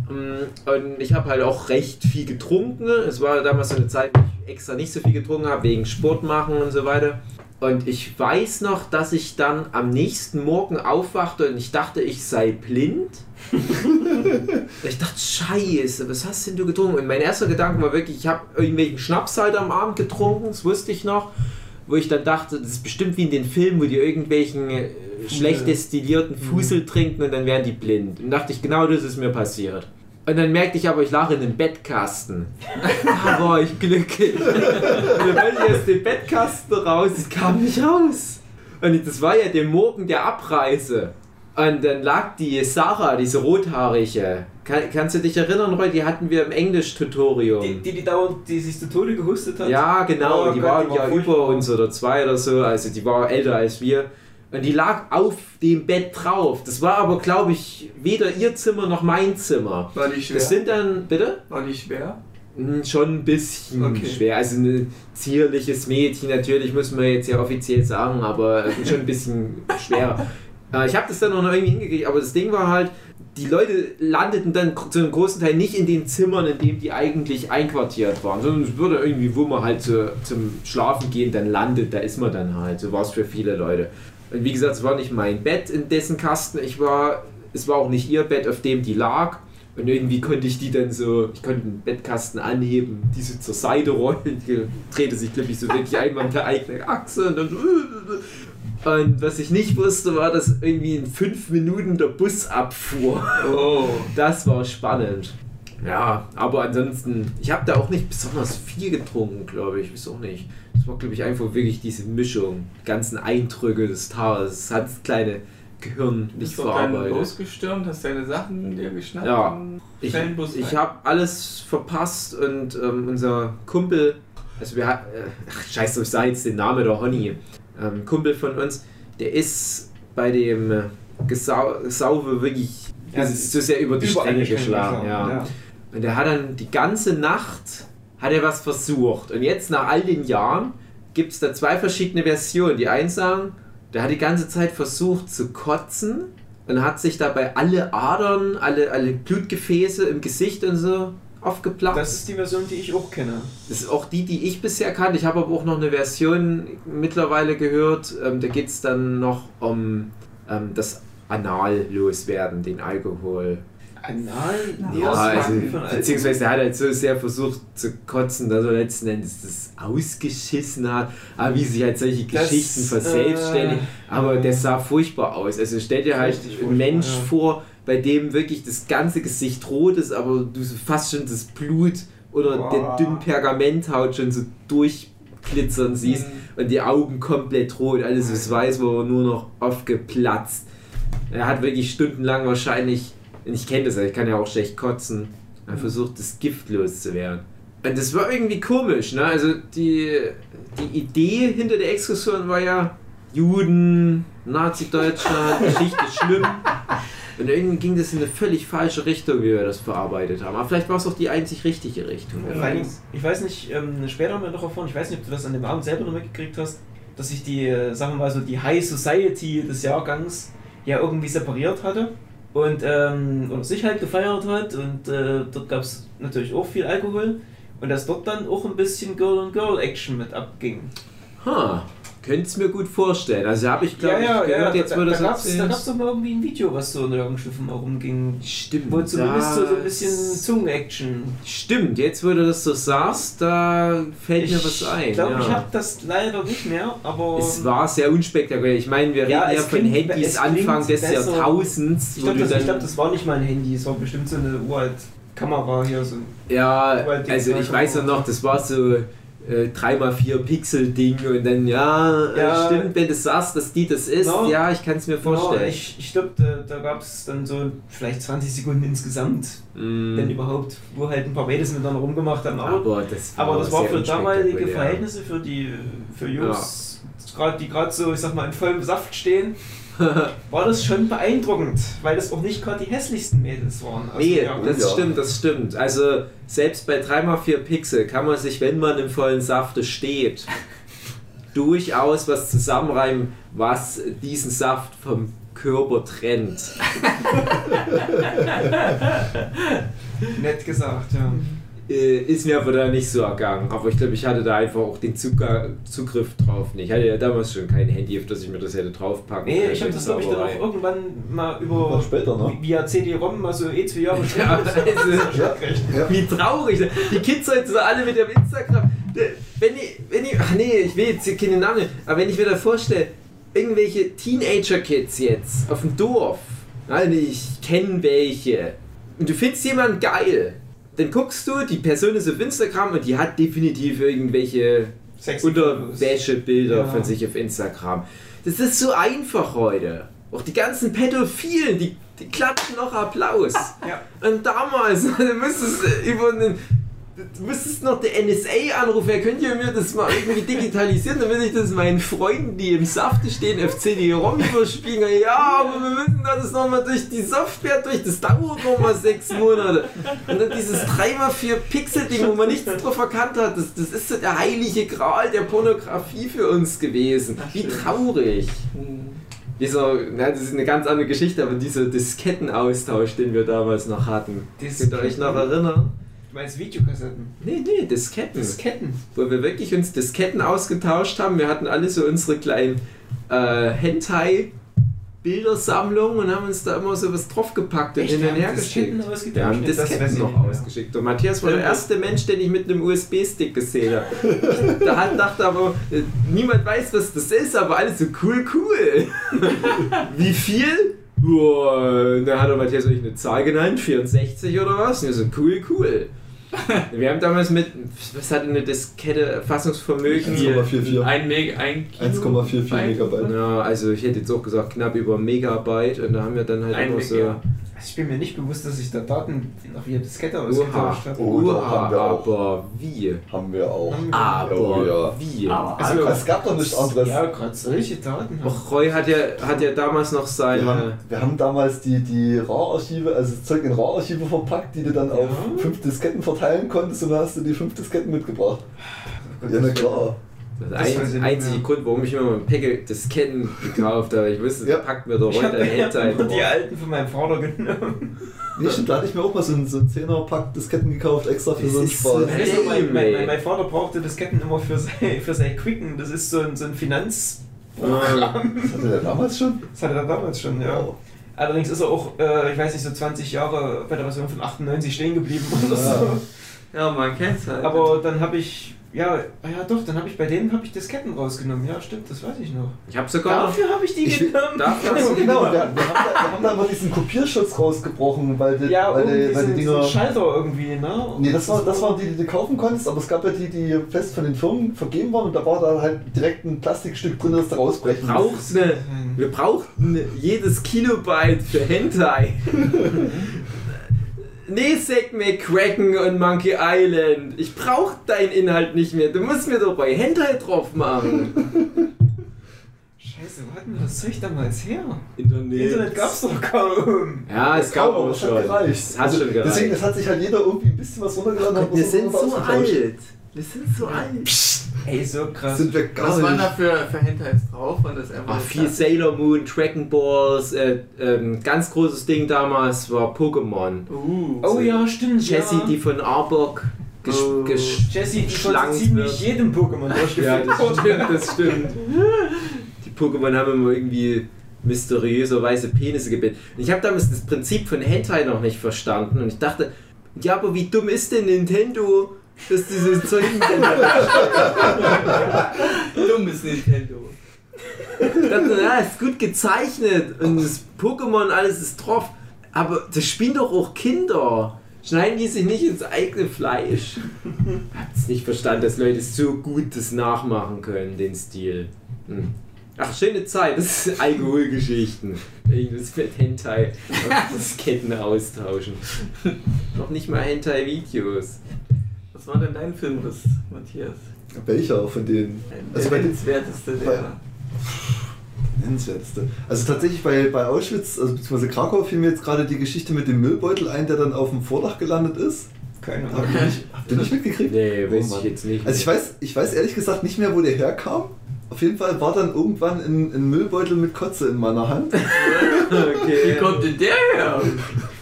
Mm, Und ich habe halt auch recht viel getrunken. Es war damals so eine Zeit, wo ich extra nicht so viel getrunken habe, wegen Sport machen und so weiter. Und ich weiß noch, dass ich dann am nächsten Morgen aufwachte und ich dachte, ich sei blind. ich dachte, scheiße, was hast denn du getrunken? Und mein erster Gedanke war wirklich, ich habe irgendwelchen Schnaps halt am Abend getrunken, das wusste ich noch. Wo ich dann dachte, das ist bestimmt wie in den Filmen, wo die irgendwelchen äh, schlecht destillierten Fusel trinken und dann werden die blind. Und dachte ich, genau das ist mir passiert. Und dann merkte ich aber, ich lag in einem Bettkasten. Da war ich glücklich. Und dann wollte ich aus dem Bettkasten raus, es kam nicht raus. Und das war ja der Morgen der Abreise. Und dann lag die Sarah, diese rothaarige. Kann, kannst du dich erinnern, Roy? Die hatten wir im Englisch-Tutorium. Die, die, die dauernd, die sich zu Tode gehustet hat. Ja, genau, Oh die Gott, waren die war ja über uns oder zwei oder so, also die war älter als wir. Und die lag auf dem Bett drauf. Das war aber, glaube ich, weder ihr Zimmer noch mein Zimmer. War die schwer? Das sind dann, bitte? War die schwer? Hm, Schon ein bisschen Okay. schwer. Also ein zierliches Mädchen, natürlich muss man jetzt ja offiziell sagen, aber schon ein bisschen schwerer. Äh, Ich habe das dann auch noch irgendwie hingekriegt, aber das Ding war halt, die Leute landeten dann zu einem großen Teil nicht in den Zimmern, in denen die eigentlich einquartiert waren, sondern es würde irgendwie, wo man halt zu, zum Schlafen gehen dann landet, da ist man dann halt. So war es für viele Leute. Und wie gesagt, es war nicht mein Bett, in dessen Kasten ich war. Es war auch nicht ihr Bett, auf dem die lag. Und irgendwie konnte ich die dann so, ich konnte den Bettkasten anheben, diese zur Seite rollen, die drehte sich glücklich so wirklich einmal mit der eigenen Achse und dann so. Und was ich nicht wusste, war, dass irgendwie in fünf Minuten der Bus abfuhr. Oh. Das war spannend. Ja, aber ansonsten, ich habe da auch nicht besonders viel getrunken, glaube ich. Auch nicht. Es war, glaube ich, einfach wirklich diese Mischung. Die ganzen Eindrücke des Tages. Das hat das kleine Gehirn nicht du verarbeitet. losgestürmt, hast deine Sachen dir geschnappt Ja. Ich, ich habe alles verpasst und ähm, unser Kumpel, also wir hatten, äh, scheiße, ich sage jetzt den Namen der Honey, ähm, Kumpel von uns, der ist bei dem äh, Gesau Gesaufe wirklich Ja, das ist so sehr über die Stränge geschlagen. Ja. ja. Und er hat dann die ganze Nacht hat er was versucht. Und jetzt nach all den Jahren gibt es da zwei verschiedene Versionen. Die einen sagen, der hat die ganze Zeit versucht zu kotzen und hat sich dabei alle Adern, alle, alle Blutgefäße im Gesicht und so aufgeplatzt. Das ist die Version, die ich auch kenne. Das ist auch die, die ich bisher kannte. Ich habe aber auch noch eine Version mittlerweile gehört. Ähm, da geht es dann noch um ähm, das Anal loswerden, den Alkohol. Anal? Ja, das also, beziehungsweise er hat halt so sehr versucht zu kotzen, dass er letzten Endes das ausgeschissen hat, aber wie sich halt solche Das, Geschichten verselbstständigen. äh, aber äh, der sah furchtbar aus. Also stell dir halt einen Mensch ja. vor, bei dem wirklich das ganze Gesicht rot ist, aber du so fast schon das Blut oder Boah. der dünnen Pergamenthaut schon so durchglitzern siehst Mhm. und die Augen komplett rot, alles was weiß, war nur noch aufgeplatzt. Er hat wirklich stundenlang wahrscheinlich, und ich kenne das ja, ich kann ja auch schlecht kotzen, er versucht das Gift loszuwerden. Und das war irgendwie komisch, ne? Also die, die Idee hinter der Exkursion war ja Juden, Nazi-Deutschland, Geschichte schlimm. Und irgendwie ging das in eine völlig falsche Richtung, wie wir das verarbeitet haben. Aber vielleicht war es auch die einzig richtige Richtung. Dingen, ich weiß nicht, ähm, später haben wir noch erfahren, ich weiß nicht, ob du das an dem Abend selber noch mitgekriegt hast, dass sich die, äh, sagen wir mal so, die High Society des Jahrgangs ja irgendwie separiert hatte und ähm, sich halt gefeiert hat und äh, dort gab es natürlich auch viel Alkohol und dass dort dann auch ein bisschen Girl-on-Girl-Action mit abging. Ha, könnte es mir gut vorstellen. Also habe ich, glaube ich, gehört, jetzt da, würde da das gab es da doch mal irgendwie ein Video, was so in mal rumging, Stimmt. wo zumindest so, so ein bisschen Zungen-Action Stimmt, jetzt wo du das so sagst, da fällt mir was ein. Ich glaube, ja. ich habe das leider nicht mehr, aber. es war sehr unspektakulär. Ich meine, wir Ja, reden ja es von Handys es Anfang des besser. Jahrtausends, ich glaube, das, ich glaub, das war nicht mein Handy, es war bestimmt so eine uralt Kamera hier. So. Ja, also ich weiß ja noch, das war so äh, 3x4 Pixel Ding und dann, ja, äh, Ja. stimmt, wenn du sagst, dass die das ist, No. ja, ich kann es mir Genau, vorstellen. ich ich glaube, da, da gab es dann so vielleicht 20 Sekunden insgesamt, Mm, wenn überhaupt, wo halt ein paar Mädels miteinander rumgemacht haben. Aber, aber das war, aber das war für damalige. Verhältnisse, für die für Jungs, grad, die gerade so, ich sag mal, in vollem Saft stehen, war das schon beeindruckend, weil das auch nicht gerade die hässlichsten Mädels waren. aus Nee, das ja. stimmt, das stimmt. Also selbst bei 3x4 Pixel kann man sich, wenn man im vollen Safte steht, durchaus was zusammenreimen, was diesen Saft vom Körper trennt. Nett gesagt, ja. Äh, ist mir aber da nicht so ergangen. Aber ich glaube, ich hatte da einfach auch den Zuga Zugriff drauf nicht. Ich hatte ja damals schon kein Handy, auf das ich mir das hätte draufpacken Nee, ich habe das glaube ich dann auch irgendwann mal über Noch später, ne? via CD-ROM mal so eh zwei Jahre Ja, später. also- Ja, ja. Wie traurig. Die Kids heute so alle mit dem Instagram. Wenn ich, wenn ich, ach nee, ich will jetzt hier keine Namen, aber wenn ich mir da vorstelle, irgendwelche Teenager-Kids jetzt auf dem Dorf, also ich kenne welche, und du findest jemanden geil, dann guckst du, die Person ist auf Instagram und die hat definitiv irgendwelche Unterwäschebilder Ja. von sich auf Instagram. Das ist so einfach heute. Auch die ganzen Pädophilen, die, die klatschen noch Applaus. Ja. Und damals, du müsstest äh, über einen. Du müsstest noch der NSA anrufen, könnt ihr mir das mal irgendwie digitalisieren, damit ich das meinen Freunden, die im Safte stehen, auf CD-ROM überspielen kann. Ja, aber wir müssen das nochmal durch die Software durch, das dauert nochmal sechs Monate. Und dann dieses 3x4 Pixel-Ding, wo man nichts drauf erkannt hat, das, das ist so der heilige Gral der Pornografie für uns gewesen. Wie traurig. Dieser, na, das ist eine ganz andere Geschichte, aber dieser Diskettenaustausch, den wir damals noch hatten. Könnt ihr euch noch erinnern? Meinst Videokassetten? Nee, nee, Disketten. Disketten. Wo wir wirklich uns Disketten ausgetauscht haben. Wir hatten alle so unsere kleinen äh, Hentai-Bildersammlungen und haben uns da immer so was draufgepackt und Echt? hin Wir und her Disketten geschickt. ausgetauscht? Wir haben Disketten noch mehr. ausgeschickt. Und Matthias war der Ja. erste Mensch, den ich mit einem USB-Stick gesehen habe. da hat dachte aber, äh, niemand weiß, was das ist, aber alles so cool, cool. Wie viel? Boah, da hat er Matthias euch eine Zahl genannt, 64 oder was? Und so, cool, cool. Wir haben damals mit, was hat eine Diskette Fassungsvermögen? 1,44. Ein Meg, ein Kilo 1,44 Byte. Megabyte. Ja, also ich hätte jetzt auch gesagt knapp über Megabyte und da haben wir dann halt Ein immer so. Also ich bin mir nicht bewusst, dass ich da Daten noch via Diskette ausgetauscht habe. Oh, oha, haben wir auch. aber wie? Haben wir auch. Haben wir- Aber Oh, ja. wie? Aber Also, Es gab doch nichts anderes. Ja, gerade solche Daten. haben- Och, Roy hat ja, hat ja damals noch Wir haben, seine. wir haben damals die, die RAW-Archive, also das Zeug in RAW-Archive verpackt, die du dann auf Ja. fünf Disketten verteilen konntest und dann hast du die fünf Disketten mitgebracht. Ja, na klar. Das, Das ich ein, einzige. Grund, warum ich mir mal ein Päckchen Disketten gekauft habe. Ich wusste, Ja. packt mir doch Ich heute habe ein hab Hentai immer die alten von meinem Vater genommen. Nee, stimmt, da hatte ich mir auch mal so einen, so einen 10er-Pack Disketten gekauft, extra für Das so einen ist Spaß. so- Weißt du, mein, mein, mein, Vater brauchte Disketten immer für sein, für sein Quicken. Das ist so ein, so ein Finanz. Ah, Das hatte der damals schon? Das hatte er damals schon, ja. Wow. Allerdings ist er auch, äh, ich weiß nicht, so 20 Jahre bei der Version von 98 stehen geblieben oder Ja. so. Ja, man kennt's halt. Aber dann habe ich, ja, ja doch, dann habe ich bei denen habe ich Disketten rausgenommen. Ja, stimmt, das weiß ich noch. Ich habe sogar. Dafür habe ich die Ich genommen. Dafür Ja, hast du genau, wir, wir, haben da, wir haben da immer diesen Kopierschutz rausgebrochen, weil die, Ja, weil die, weil diesen, die Dinger. Schalter irgendwie, ne? Nee, das, war, das waren die, die du kaufen konntest, aber es gab ja die, die fest von den Firmen vergeben waren und da war da halt direkt ein Plastikstück drin, das da rausbrechen wir brauchten jedes Kilobyte für Hentai. nee, Zack McCracken und Monkey Island. Ich brauch deinen Inhalt nicht mehr. Du musst mir doch bei Hentai drauf machen. Scheiße, wo hatten wir das Zeug damals her? Internet. Internet gab's doch kaum. Ja, es gab aber auch schon. hat gereicht. Es hat schon gereicht. Deswegen, es hat sich halt jeder irgendwie ein bisschen was runtergeladen. wir was sind so alt. Wir sind so alt. Ey, so krass. Sind wir Was waren da für, für Hentais drauf? War das einfach Ah, nur viel? Sailor Moon, Dragon Balls, äh, ähm, ganz großes Ding damals war Pokémon. Uh. Oh ja, stimmt. Jessie, ja. die von Arbok gesch Oh. gesch Jessie, die von so ziemlich jedem Pokémon Ja, durchgeführt das stimmt, das stimmt. Die Pokémon haben immer irgendwie mysteriöserweise Penisse gebildet. Und ich habe damals das Prinzip von Hentai noch nicht verstanden und ich dachte, ja, aber wie dumm ist denn Nintendo, dass dieses Zeug Dummes Nintendo. Ich dachte, ja, ist gut gezeichnet und das Pokémon, alles ist drauf. Aber das spielen doch auch Kinder. schneiden die sich nicht ins eigene Fleisch? Habt's nicht verstanden, dass Leute so gut das nachmachen können, den Stil. Hm. Ach, schöne Zeit, das ist Alkoholgeschichten. Irgendwas mit Hentai auf Disketten austauschen. Noch nicht mal Hentai-Videos. Was war denn dein Filmriss, Matthias? Welcher von denen? Also bei der den nennenswerteste bei- der. nennenswerteste. Also tatsächlich bei, bei Auschwitz, also beziehungsweise Krakau, fiel mir jetzt gerade die Geschichte mit dem Müllbeutel ein, der dann auf dem Vordach gelandet ist. Keine Ahnung. habt ihr nicht mitgekriegt? Nee, weiß ich jetzt nicht. Also ich weiß, ich weiß ehrlich gesagt nicht mehr, wo der herkam. Auf jeden Fall war dann irgendwann ein, ein Müllbeutel mit Kotze in meiner Hand. Wie okay. kommt denn der her?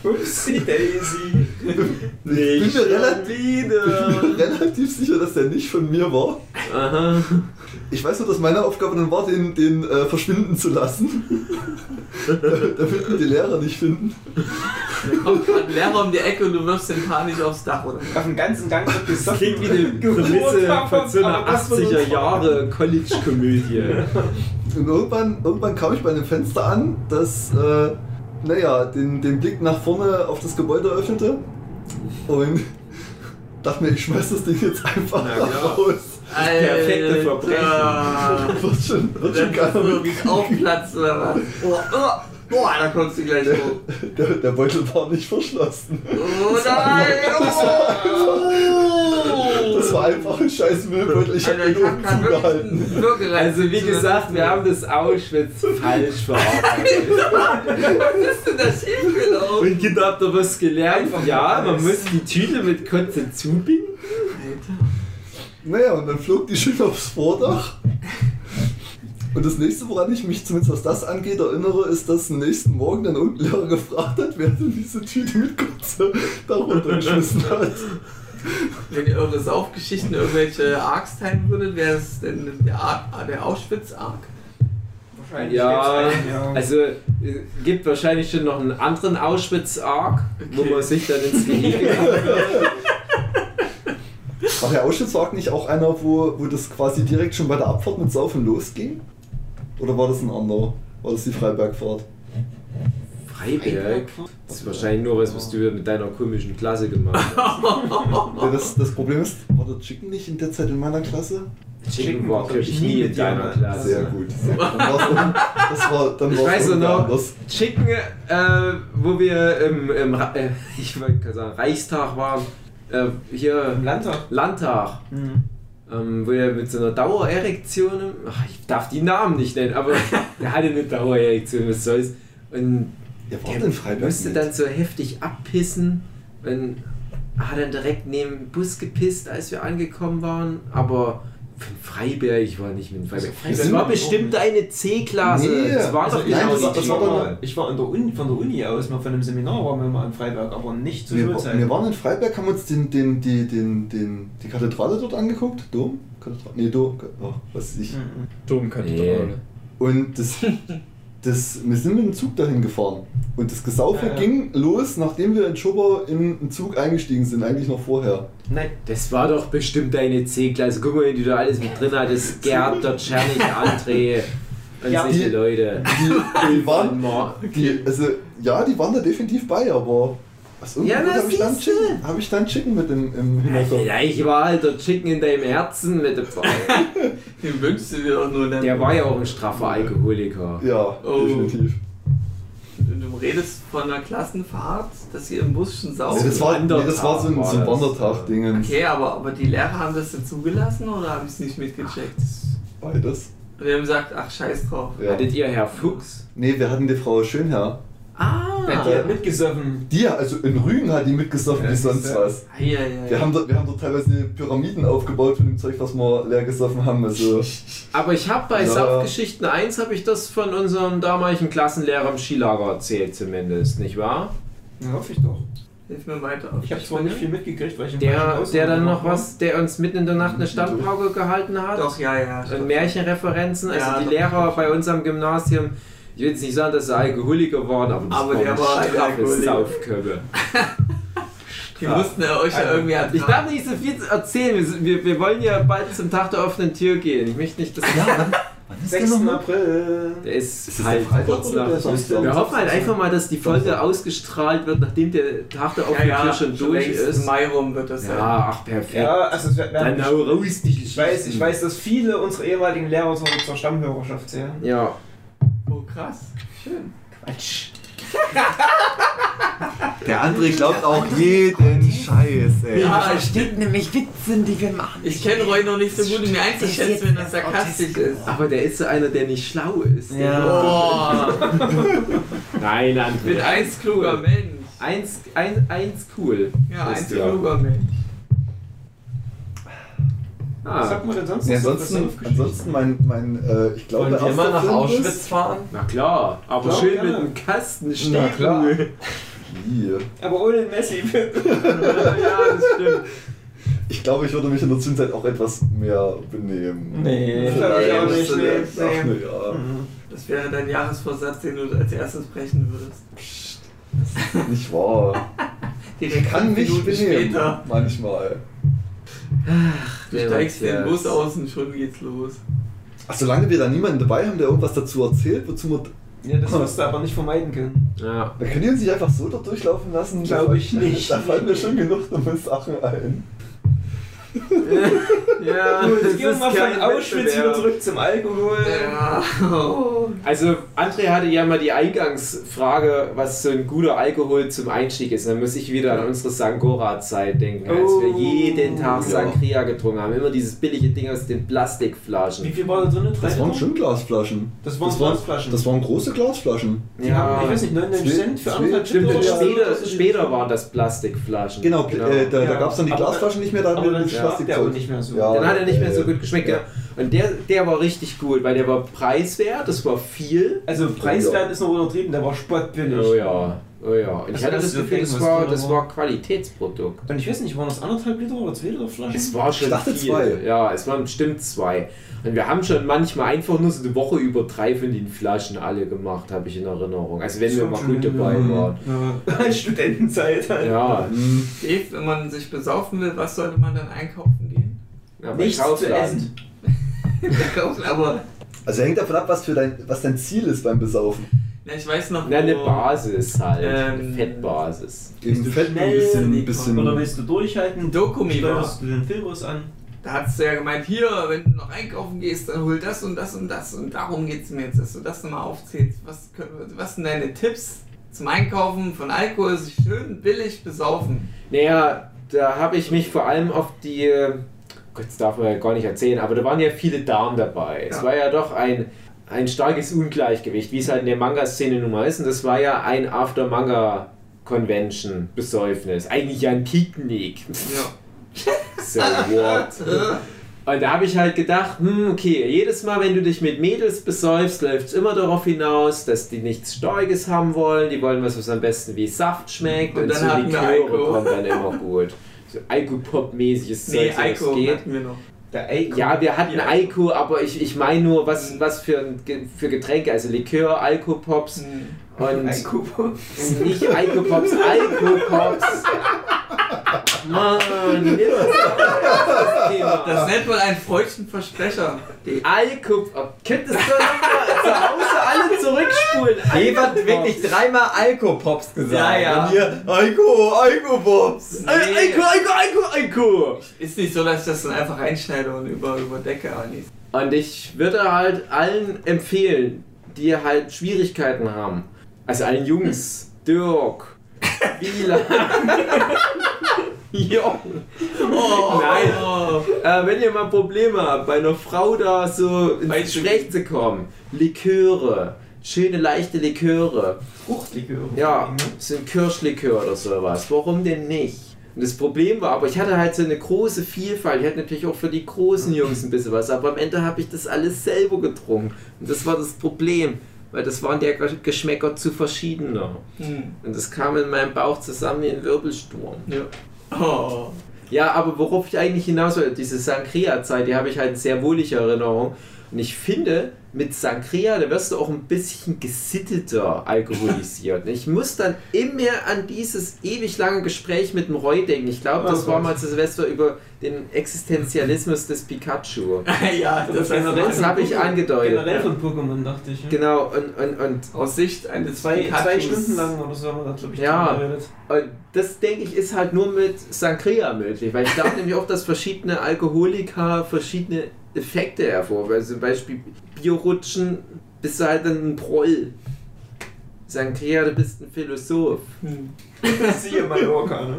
Upsi Daisy. Ich bin mir relativ, wieder. ich bin mir relativ sicher, dass der nicht von mir war. Aha. Ich weiß nur, dass meine Aufgabe dann war, den, den äh, verschwinden zu lassen. Damit wir die Lehrer nicht finden. Da kommt gerade ein Lehrer um die Ecke und du wirfst den panisch aufs Dach, oder? Auf dem ganzen Gang wird Das gesoffen. klingt wie eine Prämisse von so einer 80er Jahre College-Komödie. Und irgendwann, irgendwann kam ich bei einem Fenster an, das, äh, naja, den, den Blick nach vorne auf das Gebäude öffnete. Und dachte mir, ich schmeiß das Ding jetzt einfach klar. raus. perfekte Verbrechen. Wird schon, wird schon mit. wirklich aufplatzt oder was? Oh, da kommst du gleich hoch. Der, der Beutel war nicht verschlossen. Oh nein! Oh. Das war einfach ein scheiß Müllbeutel. Ich hab Alter, ihn oben zugehalten. Also wie gesagt, wir haben das Auschwitz falsch verarbeitet. Was ist denn da schiefgelaufen? Und Kinder, habt ihr was gelernt? Einfach Ja, man muss die Tüte mit Kotze zubinden. Alter. Naja, und dann flog die schön aufs Vordach. Und das nächste, woran ich mich zumindest was das angeht, erinnere, ist, dass am nächsten Morgen dann irgendein Lehrer gefragt hat, wer denn diese Tüte mit Kotze da runtergeschmissen hat. Wenn ihr eure Saufgeschichten irgendwelche Arcs teilen würdet, wäre es denn der, Ar der Auschwitz-Arc? Wahrscheinlich Ja, einen, ja. also äh, gibt wahrscheinlich schon noch einen anderen Auschwitz-Arc, wo Okay. man sich dann ins Gehege. War der Auschwitz-Sarg nicht auch einer, wo, wo das quasi direkt schon bei der Abfahrt mit Saufen losging? Oder war das ein anderer? War das die Freibergfahrt? Freiberg? Das ist wahrscheinlich nur was, was du mit deiner komischen Klasse gemacht hast. Ja, das, das Problem ist, war der Chicken nicht in der Zeit in meiner Klasse? Chicken war, glaube ich, nie in deiner Klasse. Sehr gut. Sehr gut. Dann das war, dann Ich weiß noch, anders. Chicken, äh, wo wir im, im äh, ich wollte sagen, Reichstag waren, äh, hier Im Landtag. Landtag, Mhm. Ähm, wo er mit so einer Dauererektion, ach, ich darf die Namen nicht nennen, aber der hatte eine Dauererektion, was soll's. Und der Freiberg musste mit? dann so heftig abpissen und hat dann direkt neben dem Bus gepisst, als wir angekommen waren, aber von Freiberg, ich war nicht mit dem Freiberg. Also das war bestimmt eine C-Klasse. Nee, das war Also doch ich, nein, genau das das war dann- ich war der Uni, von der Uni aus, mal von einem Seminar waren wir mal in Freiberg, aber nicht zu Wir, Schulzeiten. wir waren in Freiberg, haben uns den, den, die, den, den, die Kathedrale dort angeguckt. Dom? Kathedrale? Nee, Dom. Oh, was weiß ich. Mhm. Domkathedrale. Und das, das, wir sind mit dem Zug dahin gefahren. Und das Gesaufe Ja, ja. ging los, nachdem wir in Schubber in den Zug eingestiegen sind, eigentlich noch vorher. Nein, Das war doch bestimmt eine C-Klasse. Guck mal, wie du da alles mit drin hattest. Gerd, der Czernik, André und Ja, solche die- Leute. Die, die waren. Die, also, ja, die waren da definitiv bei, aber. Was Ja, habe ich, dann. Chicken- hab ich dann Chicken mit im, im Hinterkopf. Vielleicht war halt der Chicken in deinem Herzen mit dabei. Den wünschst du dir doch nur dann. Der war ja auch ein straffer Alkoholiker. Ja, Oh. definitiv. Du redest von einer Klassenfahrt, dass ihr im Bus schon Nee, saufen. das, war, nee, das war so ein, Wandertag so ein. Wandertag-Dingens. Okay, aber, aber die Lehrer haben das dann zugelassen oder habe ich es nicht mitgecheckt? Beides. Und die haben gesagt, ach scheiß drauf. Ja. Hattet ihr Herr Fuchs? Nee, wir hatten die Frau Schönherr. Ah! Die hat mitgesoffen. Die, also in Rügen hat die mitgesoffen Ja, wie sonst ja. was. Eieiei. Wir haben, dort, wir haben dort teilweise Pyramiden aufgebaut von dem Zeug, was wir leer gesoffen haben. Also, Aber ich habe bei Ja. Saufgeschichten 1 habe ich das von unserem damaligen Klassenlehrer im Skilager erzählt zumindest, nicht wahr? Ja, hoffe ich doch. Hilf mir weiter. auf Ich habe zwar nicht viel mitgekriegt, weil ich im Der, der dann noch war. was, der uns mitten in der Nacht eine Standpauke gehalten hat. Doch, ja, ja. Und Märchenreferenzen, also Ja, die doch, Lehrer doch. bei uns am Gymnasium, ich will jetzt nicht sagen, dass sie Alkoholiker waren, aber, das Aber der eine war ein straffe Alkoholiker. Saufköppe. Die mussten ja euch ja irgendwie ertragen. Ich darf nicht so viel erzählen, wir, wir, wir wollen ja bald zum Tag der offenen Tür gehen. Ich möchte nicht, dass ja, dann, Wann ist der 6. nochmal? April. Der ist, Ist halt der kurz nach. der? Wir hoffen halt einfach mal, dass die Folge ausgestrahlt wird, nachdem der Tag der offenen Tür schon durch längst ist. Im Mai rum wird das Ja, ja. ach perfekt. Ja, also es wird Dann hau raus, die ich weiß, ich weiß, dass viele unserer ehemaligen Lehrer so zur Stammhörerschaft zählen. Ja. Oh, krass. Schön. Quatsch. Der André glaubt auch jeden Scheiß, ey. Ja, versteht nämlich Witze, die wir machen. Ich kenne Roy noch nicht so gut, um mir einzuschätzen, wenn das sarkastisch ist. Aber der ist so einer, der nicht schlau ist. Boah, Nein, André. mit eins kluger Mensch. Eins, ein, eins cool. Ja, eins kluger Mensch. Was Ah, sagt man denn sonst für ansonsten, ansonsten mein, mein äh, ich glaube, Wollen wir mal nach Auschwitz ist- fahren? na klar, aber Klar, schön gerne. mit einem Kasten Na Stiefel. klar. Hier. Aber ohne Messi. ja, das stimmt. Ich glaube, ich würde mich in der Zwischenzeit auch etwas mehr benehmen. Nee. Ich glaube, ich auch nicht, Ach, nee, nee. nee. ja. Das wäre dein Jahresvorsatz, den du als erstes brechen würdest. Nicht wahr. Ich kann mich Minuten benehmen. später. Du steigst den Bus aus und schon geht's los. Ach, solange wir da niemanden dabei haben, der irgendwas dazu erzählt, wozu wir. Ja, das wirst du aber nicht vermeiden können. Ja. Da können die uns nicht einfach so dort durchlaufen lassen. Glaube ich nicht. Da fallen mir schon genug dumme Sachen ein. ja, Gut, jetzt gehen wir mal von Auschwitz wieder zurück zum Alkohol. Ja. Oh. Also, André hatte ja mal die Eingangsfrage, was so ein guter Alkohol zum Einstieg ist. Dann muss ich wieder an unsere Sangora-Zeit denken, als wir Oh, jeden Tag ja. Sangria getrunken haben. Immer dieses billige Ding aus den Wie Plastikflaschen. viel war da drin? Drei Das waren Liter? schon Glasflaschen. Das waren das Glasflaschen. Das waren große Glasflaschen. Die haben, ich weiß nicht, 99 Zwei- Cent für anderthalb Stimmt, später, später waren das Plastikflaschen. Genau, Äh, da, da Ja. gab es dann die Aber- Glasflaschen nicht mehr, da aber hatten wir schmeckt der nicht mehr so. Ja, Dann hat er nicht mehr so äh, gut geschmeckt. ja. genau. Und der, der war richtig gut, weil der war preiswert, das war viel. Also preiswert ist noch untertrieben, der war spottbillig. Oh ja, oh ja. Und ich Also hatte das das Gefühl, das das war, das war. Qualitätsprodukt. Und ich weiß nicht, waren das anderthalb Liter oder zwei Liter Flaschen? Es war schon Ich dachte viel. zwei. Ja, es waren bestimmt zwei. Und wir haben schon manchmal einfach nur so eine Woche über drei von den Flaschen alle gemacht, habe ich in Erinnerung. Also wenn wir mal gut dabei waren. Ja. Studentenzeit halt. Ja, Hm, Dave, wenn man sich besaufen will, was sollte man dann einkaufen gehen? ja Nichts zu Kaufland. essen. Aber Also hängt davon ab, was, für dein, was dein Ziel ist beim Besaufen. Na, ich weiß noch, Na, eine Basis halt. eine Ähm, Fettbasis. Eben du Fett ein bisschen, nee, bisschen Oder willst du durchhalten? Dokumi. Steuerst du den Filmus an? Da hast du ja gemeint, hier, wenn du noch einkaufen gehst, dann hol das und das und das. Und darum geht es mir jetzt, dass du das nochmal aufzählst. Was, können wir- was sind deine Tipps zum Einkaufen von Alkohol? Sich schön billig besaufen. Naja, da habe ich mich vor allem auf die. Gott, das darf man ja gar nicht erzählen, aber da waren ja viele Damen dabei. Es Ja. war ja doch ein, ein starkes Ungleichgewicht, wie es halt in der Manga-Szene nun mal ist. Und das war ja ein After-Manga-Convention-Besäufnis. Eigentlich ja ein Picknick. Ja. So what? Und da habe ich halt gedacht, hm, okay, jedes Mal, wenn du dich mit Mädels besäufst, läuft es immer darauf hinaus, dass die nichts Starkes haben wollen. Die wollen was, was am besten wie Saft schmeckt. Und Und, dann so Liköre Alko. kommt dann immer gut. So Alko-Pop-mäßiges Nee, Zeug, so Eiko es geht. hatten wir noch. Der Eiko. Ja, wir hatten. Alko, aber ich, ich meine nur, was, was für, ein für Getränke, also Likör, Alkopops Hm. und Eiko. nicht Alkopops, Alkopops. Mann, Thema. Das nennt man einen freudschen Versprecher. Alko. Oh, könntest du nochmal zu Hause alle zurückspulen? Hat wirklich dreimal Alkopops gesagt. Ja, ja. Und ihr, Alko, Alkopops. Nee. Alko, Alko, Alko, Alko. Ist nicht so, dass ich das dann einfach reinschneide und über, über Decke anis. Und ich würde halt allen empfehlen, die halt Schwierigkeiten haben. Also allen Jungs, Dirk, Wieland, Jochen. Oh, Nein. Oh. Äh, wenn ihr mal Probleme habt, bei einer Frau da so ins Gespräch zu kommen, Liköre, schöne leichte Liköre. Fruchtlikör. Ja, so ein Kirschlikör oder sowas. Warum denn nicht? Und das Problem war, aber ich hatte halt so eine große Vielfalt. Ich hatte natürlich auch für die großen Jungs ein bisschen was, aber am Ende habe ich das alles selber getrunken. Und das war das Problem, weil das waren der Geschmäcker zu verschiedener. Hm. Und das kam in meinem Bauch zusammen wie ein Wirbelsturm. Ja. Oh. Ja, aber worauf ich eigentlich hinaus will, diese Sangria-Zeit, die habe ich halt sehr wohlige Erinnerung. Und ich finde, mit Sangria, da wirst du auch ein bisschen gesitteter alkoholisiert. Ich muss dann immer an dieses ewig lange Gespräch mit dem Roy denken. Ich glaube, das Oh war mal zu Silvester über den Existenzialismus des Pikachu. ja, das, Das habe ich angedeutet. Generell von Pokémon, dachte ich. ja. Genau, und, und, und aus Sicht eines Zwei, zwei Pikachus. Stunden lang oder so haben wir da, glaube ich, Ja. Und das denke ich ist halt nur mit Sangria möglich, weil ich glaube nämlich auch, dass verschiedene Alkoholiker verschiedene Effekte hervorrufen. Zum Beispiel Bierrutschen bist du halt dann ein Proll. Sangria, du bist ein Philosoph. Hm. Siehe Mallorca, ne?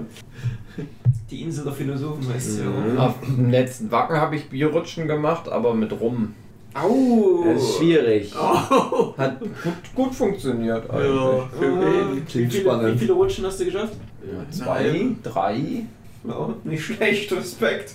Die Insel der Philosophen heißt es ja. Mhm. auch. Auf dem letzten Wacken habe ich Bierrutschen gemacht, aber mit Rum. Au! Das ist schwierig. Oh. Hat gut, gut funktioniert Ja, eigentlich. für Ah, wen? wie, Klingt viele, spannend. wie viele Rutschen hast du geschafft? Zwei, drei. Ja, nicht schlecht, Respekt.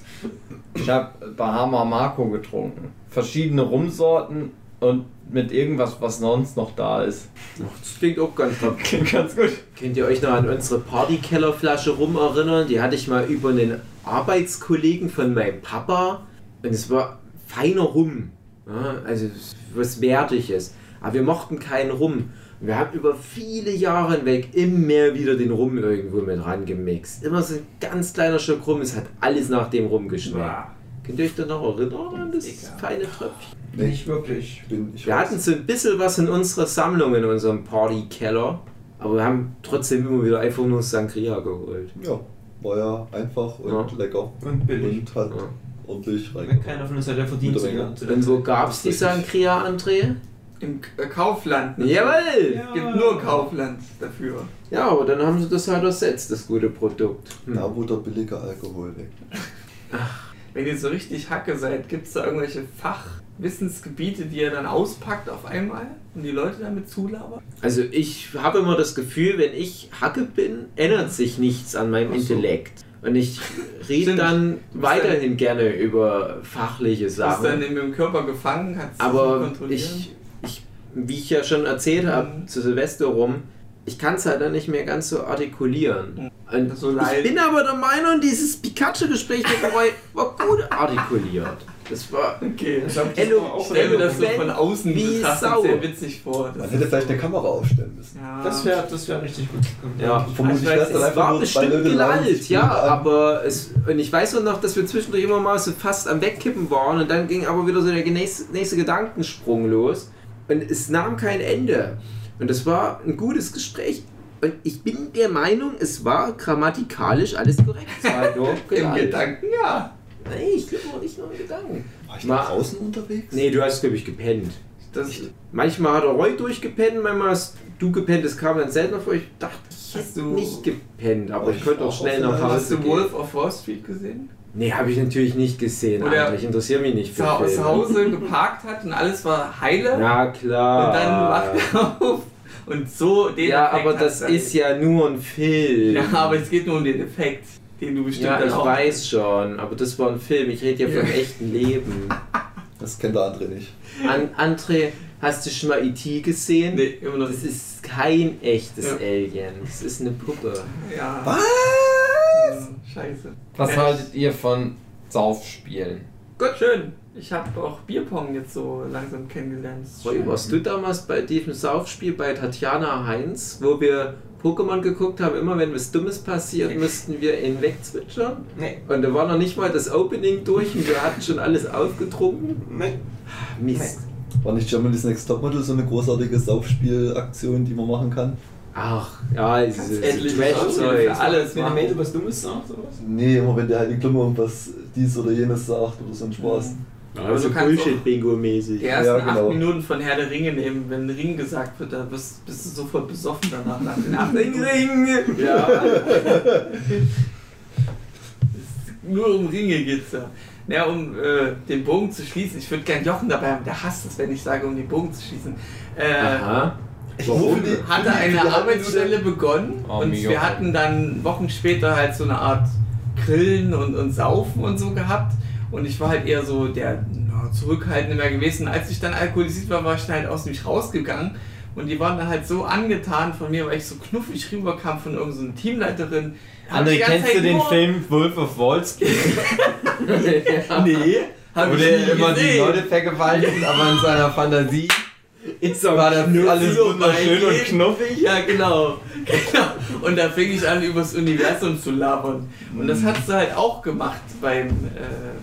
Ich habe Bahama Marco getrunken. Verschiedene Rumsorten und mit irgendwas, was sonst noch da ist. Das klingt auch ganz top. Klingt ganz gut. Könnt ihr euch noch an unsere Partykellerflasche rum erinnern? Die hatte ich mal über einen Arbeitskollegen von meinem Papa. Und es war feiner Rum. Ja, also was Wertiges. Aber wir mochten keinen Rum. Und wir haben über viele Jahre hinweg immer wieder den Rum irgendwo mit rangemixt. Immer so ein ganz kleiner Stück Rum. Es hat alles nach dem Rum geschmeckt. Könnt ihr euch da noch erinnern an das Egal. feine Tröpfchen? Nee, Nicht wirklich. ich bin, ich Wir weiß. hatten so ein bisschen was in unserer Sammlung, in unserem Partykeller. Aber wir haben trotzdem immer wieder einfach nur Sangria geholt. Ja, war ja einfach und Ja. lecker. Und billig. Und hat Ja. ordentlich Wenn rein. keiner von uns hat ja verdient. Und wo gab's die Sangria, André? Im K- Kaufland. Jawohl! Ja. Es gibt nur Kaufland dafür. Ja, aber dann haben sie das halt ersetzt, das gute Produkt. Hm. Da wo der billige Alkohol weg. Wenn ihr so richtig Hacke seid, gibt es da irgendwelche Fachwissensgebiete, die ihr dann auspackt auf einmal und die Leute damit zulabert? Also ich habe immer das Gefühl, wenn ich Hacke bin, ändert sich nichts an meinem so. Intellekt. Und ich rede dann weiterhin gerne über fachliche Du bist Sachen. dann in dem Körper gefangen, nicht Aber ich, ich, wie ich ja schon erzählt habe, Mhm. zu Silvester rum, ich kann es halt dann nicht mehr ganz so artikulieren. Und So ich bin aber der Meinung, dieses Pikachu-Gespräch mit Roy war gut artikuliert. Das war Okay. Das ich Hello, auch Ich stelle mir das so von außen wie betrachtet Sau. sehr witzig vor. Das Man hätte vielleicht eine Kamera aufstellen müssen. ja. Das wäre das wär richtig gut gekommen. Ja. Vermutlich Ich weiß, wär's dann war nur bestimmt gelallt, ja, aber es, und ich weiß auch noch, dass wir zwischendurch immer mal so fast am Wegkippen waren und dann ging aber wieder so der nächste, nächste Gedankensprung los und es nahm kein Ende. Und es war ein gutes Gespräch und ich bin der Meinung, es war grammatikalisch alles korrekt. Es war Im. Gedanken, ja. Nee, ich glaube auch nicht nur im Gedanken. War ich Mal- da draußen unterwegs? Nee, du hast, glaube ich, gepennt. Das, Manchmal hat er Roy durchgepennt, manchmal hast du gepennt, das kam dann seltener vor. Ich dachte, ich Hast hätte du- nicht gepennt, aber Oh, ich ich könnte auch schnell nach Hause hast du. Wolf of Wall Street gesehen? Nee, habe ich natürlich nicht gesehen, Oder Alter. Ich interessiere mich nicht für Zu, Filme. zu Hause geparkt hat und alles war heile. Ja, klar. Und dann wacht er auf und so den Ja, Effekt aber hat das dann. ist ja nur ein Film. Ja, aber es geht nur um den Effekt, den du bestimmt Ja, dann ich auch weiß schon, aber das war ein Film. Ich rede ja vom Ja. echten Leben. Das kennt der andere nicht. An, André, hast du schon mal E.T. gesehen? Nee, immer noch Das ist kein echtes Ja. Alien. Das ist eine Puppe. Ja. Was? Hm, Scheiße. Was Ja, haltet ihr von Saufspielen? Gut, schön. Ich habe auch Bierpong jetzt so langsam kennengelernt. Roy, schön. warst du damals bei diesem Saufspiel bei Tatjana Heinz, wo wir Pokémon geguckt haben, immer wenn was Dummes passiert, müssten wir ihn wegzwitschern? Nee, Und da war noch nicht mal das Opening durch und wir hatten schon alles aufgetrunken. nee. Mist. War nicht Germany's Next Topmodel so eine großartige Saufspielaktion, die man machen kann? Ach, ja, Kannst dieses endlich Trash-Zeug. für alles Wenn ein machen. Mädel was Dummes sagt oder was? Nee, immer wenn der halt die Klumme irgendwas dies oder jenes sagt oder so ein Spaß. Also du kannst Bullshit-Bingo-mäßig. Die ersten Ja, genau. acht Minuten von Herr der Ringe nehmen, wenn Ring gesagt wird, da bist, bist du sofort besoffen danach. Nach den acht Ring. Ring! Ja. Nur um Ringe geht's da. Ja, um äh, den Bogen zu schließen, ich würde gern Jochen dabei haben, der hasst es, wenn ich sage, um den Bogen zu schließen. Äh, Aha. Warum? hatte eine Arbeitsstelle begonnen Oh, und wir hatten dann Wochen später halt so eine Art Grillen und, und Saufen und so gehabt. Und ich war halt eher so der na, Zurückhaltende mehr gewesen. Als ich dann alkoholisiert war, war ich dann halt aus mich rausgegangen. Und die waren dann halt so angetan von mir, weil ich so knuffig rüberkam von irgendeiner so Teamleiterin. André, die kennst du Zeit den nur- Film Wolf of Wall Street? Nee. Hab Wo ich der immer die gesehen. Leute vergewaltigt, aber in seiner Fantasie Ist war das alles so wunderschön und knuffig. Ja, genau. genau. Und da fing ich an, übers Universum zu labern. Und das hast du halt auch gemacht beim, äh,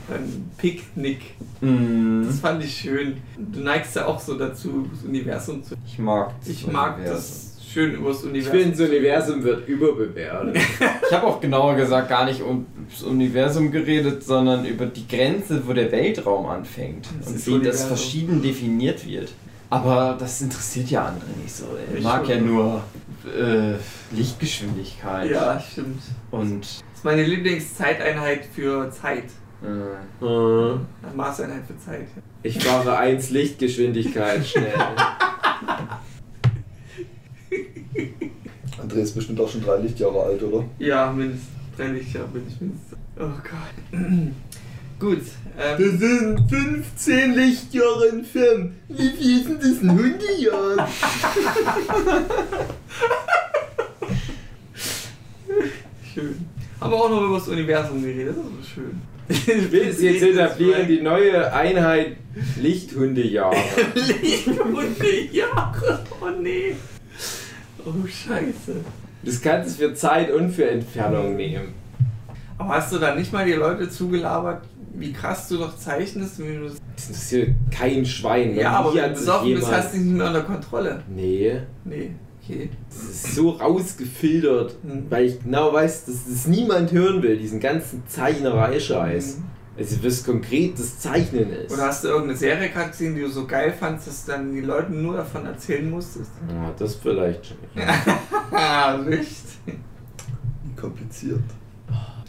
beim Picknick. Mm, Das fand ich schön. Du neigst ja auch so dazu, das Universum zu. Ich mag das Ich mag Universum. das schön übers Ich Universum. finde, das Universum wird überbewertet. Ich habe auch genauer gesagt gar nicht um das Universum geredet, sondern über die Grenze, wo der Weltraum anfängt Das und wie das Universum. verschieden definiert wird. Aber das interessiert ja andere nicht so. Er Ich mag schon. ja nur äh, Lichtgeschwindigkeit Ja, stimmt. und Das ist meine Lieblingszeiteinheit für Zeit. äh, Äh, Maßeinheit für Zeit. Ich fahre 1 Lichtgeschwindigkeit schnell. André ist bestimmt auch schon drei Lichtjahre alt, oder? Ja, mindestens. Drei Lichtjahre bin ich mindestens. Oh Gott. Gut. Ähm, sind 15 Lichtjahre entfernt. Wie viel sind das in Hundejahren? schön. Haben wir auch noch über das Universum geredet. Das ist schön. Ich will es jetzt etablieren, die neue Einheit Lichthundejahre. Hundejahre. Oh nee. Oh Scheiße. Das kannst du für Zeit und für Entfernung nehmen. Aber hast du da nicht mal die Leute zugelabert, wie krass du doch zeichnest? Wie du das Das interessiert kein Schwein. ja, Noch aber wenn du besoffen bist, hast du dich nicht mehr unter Kontrolle. Nee, Nee, okay. das ist so rausgefiltert, Mhm. weil ich genau weiß, dass das niemand hören will, diesen ganzen Zeichnerei-Scheiß. Mhm. Also was konkret das Zeichnen ist. Oder hast du irgendeine Serie gerade gesehen, die du so geil fandst, dass du dann die Leute nur davon erzählen musstest? Ja, das vielleicht schon. Ah, richtig. Wie kompliziert.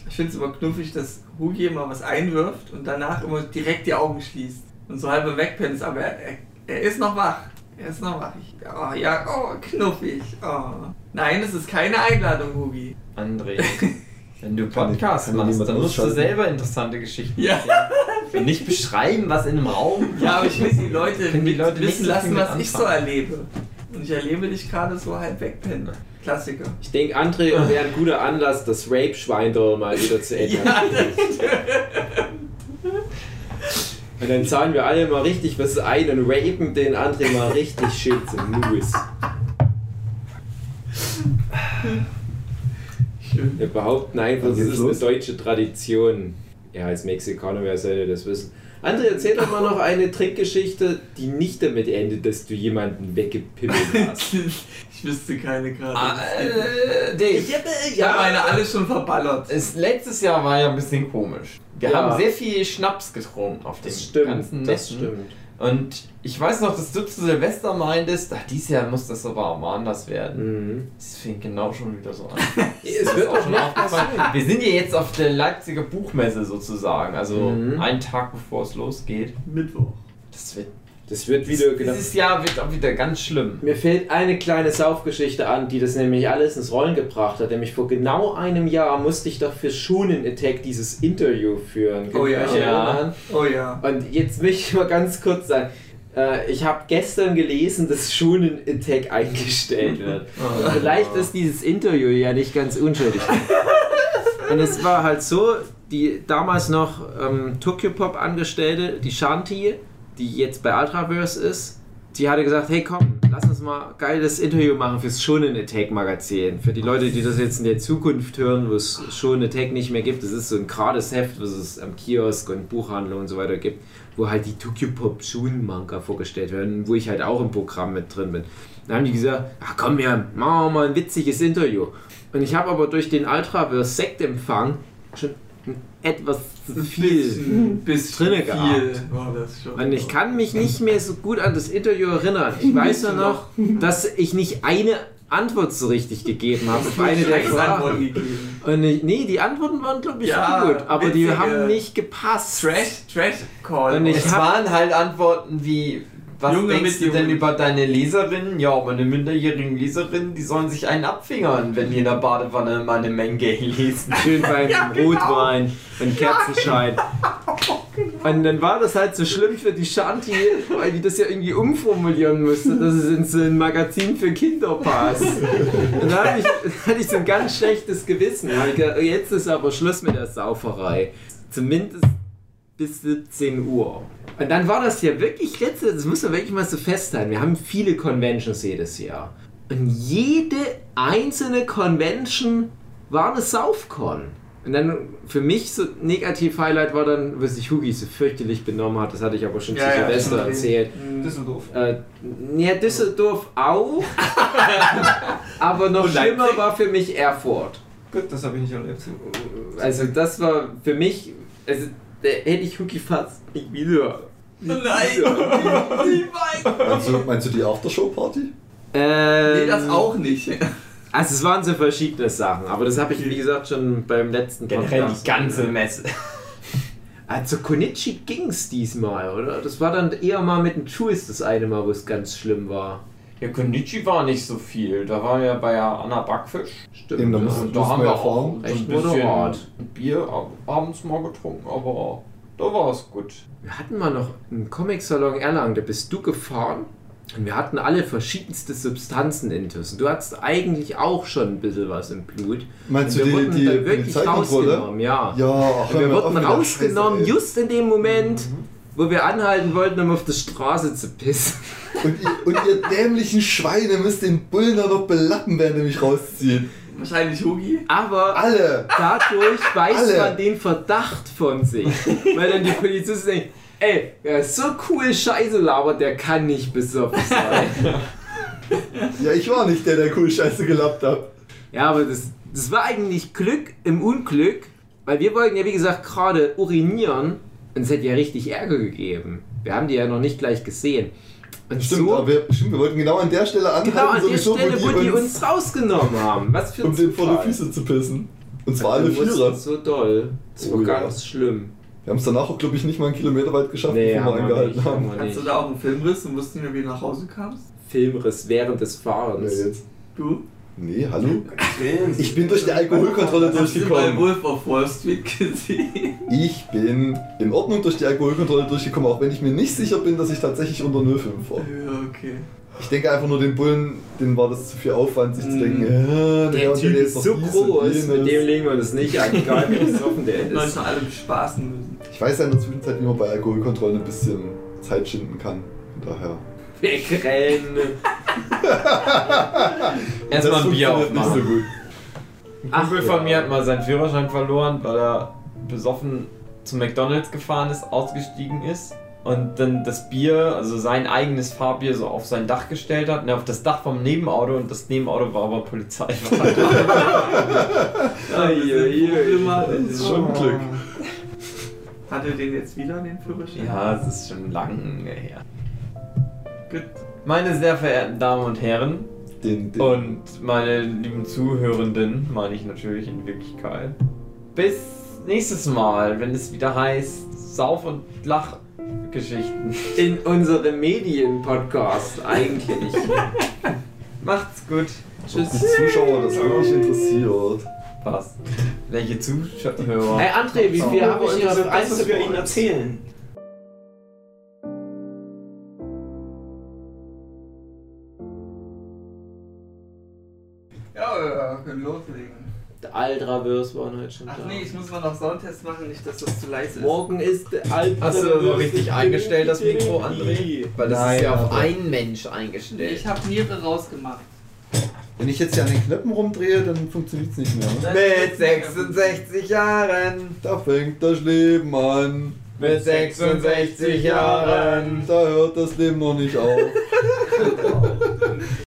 Ich finde es immer knuffig, dass Hugi immer was einwirft und danach immer direkt die Augen schließt und so halb wegpennt, aber er, er, er ist noch wach. Er ist noch wach. Ich, oh, ja, oh, knuffig. Oh. Nein, das ist keine Einladung, Hugi. André, wenn du Podcast machst, dann musst du selber interessante Geschichten Ja. erzählen. Und nicht beschreiben, was in einem Raum Ja, aber ich will die Leute, die Leute wissen lassen, was mit ich so anfangen. erlebe. Und ich erlebe dich gerade so halb wegpennen. Klassiker. Ich denke, André wäre ein guter Anlass, das Rape-Schwein da mal wieder zu Ende. Ja, Und dann zahlen wir alle mal richtig was ein und rapen den André mal richtig schön zum. Schön. Wir behaupten einfach, das ist eine los. deutsche Tradition. Ja, als Mexikaner, wer sollte das wissen? André, erzähl doch mal noch eine Trickgeschichte, die nicht damit endet, dass du jemanden weggepimmelt hast. Ich wüsste keine gerade. Ah, äh, Dave, Ich habe meine alle schon verballert. es, letztes Jahr war ja ein bisschen komisch. Wir Ja. haben sehr viel Schnaps getrunken auf den Das stimmt, ganzen das Messen. stimmt. Und ich weiß noch, dass du zu Silvester meintest, ach, dieses Jahr muss das aber auch mal anders werden. Mhm. Das fängt genau schon wieder so an. Es wird auch noch aufgefallen. Wir sind ja jetzt auf der Leipziger Buchmesse sozusagen, also Mhm. einen Tag bevor es losgeht. Mittwoch. Das wird, Das wird wieder genau. dieses Jahr wird auch wieder ganz schlimm. Mir fällt eine kleine Saufgeschichte an, die das nämlich alles ins Rollen gebracht hat. Nämlich vor genau einem Jahr musste ich doch für Shunen Attack dieses Interview führen. Könnt Oh ja. erinnern? Oh ja. Und jetzt möchte ich mal ganz kurz sagen, äh, ich habe gestern gelesen, dass Shunen Attack eingestellt wird. Oh. Vielleicht ist dieses Interview ja nicht ganz unschuldig. Und es war halt so, die damals noch ähm, Tokyo Pop Angestellte, die Shanti, die jetzt bei Ultraverse ist, die hatte gesagt, hey komm, lass uns mal geiles Interview machen fürs Shonen Attack Magazin. Für die Leute, die das jetzt in der Zukunft hören, wo es Shonen Attack nicht mehr gibt, das ist so ein gerades Heft, was es am Kiosk und Buchhandlung und so weiter gibt, wo halt die Tokyo Pop Shonen Manga vorgestellt werden, wo ich halt auch im Programm mit drin bin. Dann haben die gesagt, ach komm ja, machen wir mal ein witziges Interview. Und ich habe aber durch den Ultraverse Sektempfang schon etwas zu viel bisschen drinne viel gehabt. schon. und ich kann mich nicht mehr so gut an das Interview erinnern. Ich weiß nur noch, dass ich nicht eine Antwort so richtig gegeben habe auf eine der Fragen. gegeben. Und ich, nee, die Antworten waren glaube ich Ja, gut, aber die haben nicht gepasst. Trash, Trash Call. Und ich Es hab- waren halt Antworten wie, was Junge denkst du denn über deine Leserinnen? Ja, meine minderjährigen Leserinnen, die sollen sich einen abfingern, wenn die in der Badewanne meine Menge lesen. Schön beim Rotwein und Kerzenschein. Und dann war das halt so schlimm für die Shanti, weil die das ja irgendwie umformulieren musste, dass es in so ein Magazin für Kinder passt. Und da hatte ich, hatte ich so ein ganz schlechtes Gewissen. Gedacht, jetzt ist aber Schluss mit der Sauferei. Zumindest bis 17 Uhr. Und dann war das ja wirklich letzte, das muss man wirklich mal so festhalten. Wir haben viele Conventions jedes Jahr. Und jede einzelne Convention war eine Southcon. Und dann für mich so Negativ-Highlight war dann, was sich Hugi so fürchterlich benommen hat. Das hatte ich aber schon Ja, zu ja, Silvester erzählt. Düsseldorf. Äh, ja, Düsseldorf auch. aber noch schlimmer war für mich Erfurt. Gut, das habe ich nicht erlebt. Also das war für mich, also da hätte ich Hugi fast nicht wieder. Nein! Wie weit? Meinst du, meinst du die Aftershow-Party? Äh, Nee, das auch nicht. Also es waren so verschiedene Sachen, aber das habe ich wie gesagt schon beim letzten Generell Podcast- die ganze Messe. Also Konichi ging's diesmal, oder? Das war dann eher mal mit dem Juice das eine Mal, wo es ganz schlimm war. Ja, Konichi war nicht so viel. Da waren wir bei Anna Backfisch. Stimmt. Eben, da du- da haben wir wir auch ein Echt bisschen moderat. Bier ab- abends mal getrunken, aber da war es gut. Wir hatten mal noch einen Comic-Salon Erlangen, da bist du gefahren und wir hatten alle verschiedenste Substanzen intus. Und du hattest eigentlich auch schon ein bisschen was im Blut. Meinst und du wir die, wurden die dann wirklich rausgenommen, ja. Ja, ach, wir auf wurden rausgenommen, just in dem Moment, wo wir anhalten wollten, um auf die Straße zu pissen. Und ihr, und ihr dämlichen Schweine müsst den Bullen da noch belappen, während ihr mich rauszieht. Wahrscheinlich Hugi. Aber Alle! dadurch weiß Alle. man den Verdacht von sich. Weil dann die Polizisten denken, ey, ist so cool Scheiße labert, der kann nicht besoffen sein. Ja, ich war nicht der, der cool Scheiße gelappt hat. ja, aber das, das war eigentlich Glück im Unglück, weil wir wollten ja wie gesagt gerade urinieren und es hätte ja richtig Ärger gegeben. Wir haben die ja noch nicht gleich gesehen. Und Stimmt, so, aber wir, stimmt, wir wollten genau an der Stelle anhalten, genau an der Stelle, wo die uns rausgenommen haben. Was für ein um den vor die. Füße zu pissen. Und zwar Wir alle Vierer. So doll. Das war Oh ja. ganz schlimm. Wir haben es danach auch, glaube ich, nicht mal einen Kilometer weit geschafft, Nee, bevor wir angehalten nicht, haben. Hattest du da auch einen Filmriss und wusstest nicht mehr, wie du nach Hause kamst? Filmriss während des Fahrens. Nee, jetzt. Du? Nee, hallo? Ich bin durch die Alkoholkontrolle Hast du bei durchgekommen. Wolf of Wall Street gesehen? Ich bin in Ordnung durch die Alkoholkontrolle durchgekommen, auch wenn ich mir nicht sicher bin, dass ich tatsächlich unter 0,5 war. ja, okay. Ich denke einfach nur den Bullen, denen war das zu viel Aufwand, sich zu Mm. denken, äh, Der und Typ der ist noch so groß, mit dem legen wir das nicht an, egal wie besoffen der ist. doch alle bespaßen müssen. Ich weiß ja in der Zwischenzeit, wie man bei Alkoholkontrollen ein bisschen Zeit schinden kann. Von daher. Wegrennen. Erstmal ein Bier funktioniert nicht aufmachen. so gut. Ein Ach, Kumpel ja. von mir hat mal seinen Führerschein verloren, weil er besoffen zum McDonalds gefahren ist, ausgestiegen ist und dann das Bier, also sein eigenes Fahrbier, so auf sein Dach gestellt hat, ne, auf das Dach vom Nebenauto und das Nebenauto war aber Polizei. Das ist schon ein Glück. Hat er den jetzt wieder, den Führerschein? ja, es ist schon lange her. Gut. Meine sehr verehrten Damen und Herren Den, den. und meine lieben Zuhörenden, meine ich natürlich in Wirklichkeit. Bis nächstes Mal, wenn es wieder heißt Sauf- und Lachgeschichten. In unserem Medien-Podcast eigentlich. Macht's gut. Ob die Zuschauer das wirklich interessiert. Was? Welche Zuhörer? Hey André, wie viel habe ich hier auf das, was wir Ihnen Einzelboard? erzählen? Können loslegen. Der Ultraverse waren heute schon Ach da. nee, ich muss mal noch Soundtest machen, nicht, dass das zu leise ist. Morgen ist der Ultraverse. Hast du so richtig eingestellt, das Mikro, André? Weil das Nein, ist ja auf einen Mensch eingestellt. ich habe Niere rausgemacht. Wenn ich jetzt hier an den Knöpfen rumdrehe, dann funktioniert es nicht mehr. Ne? Mit 66 Jahren. Da fängt das Leben an. Mit 66 Jahren. Da hört das Leben noch nicht auf.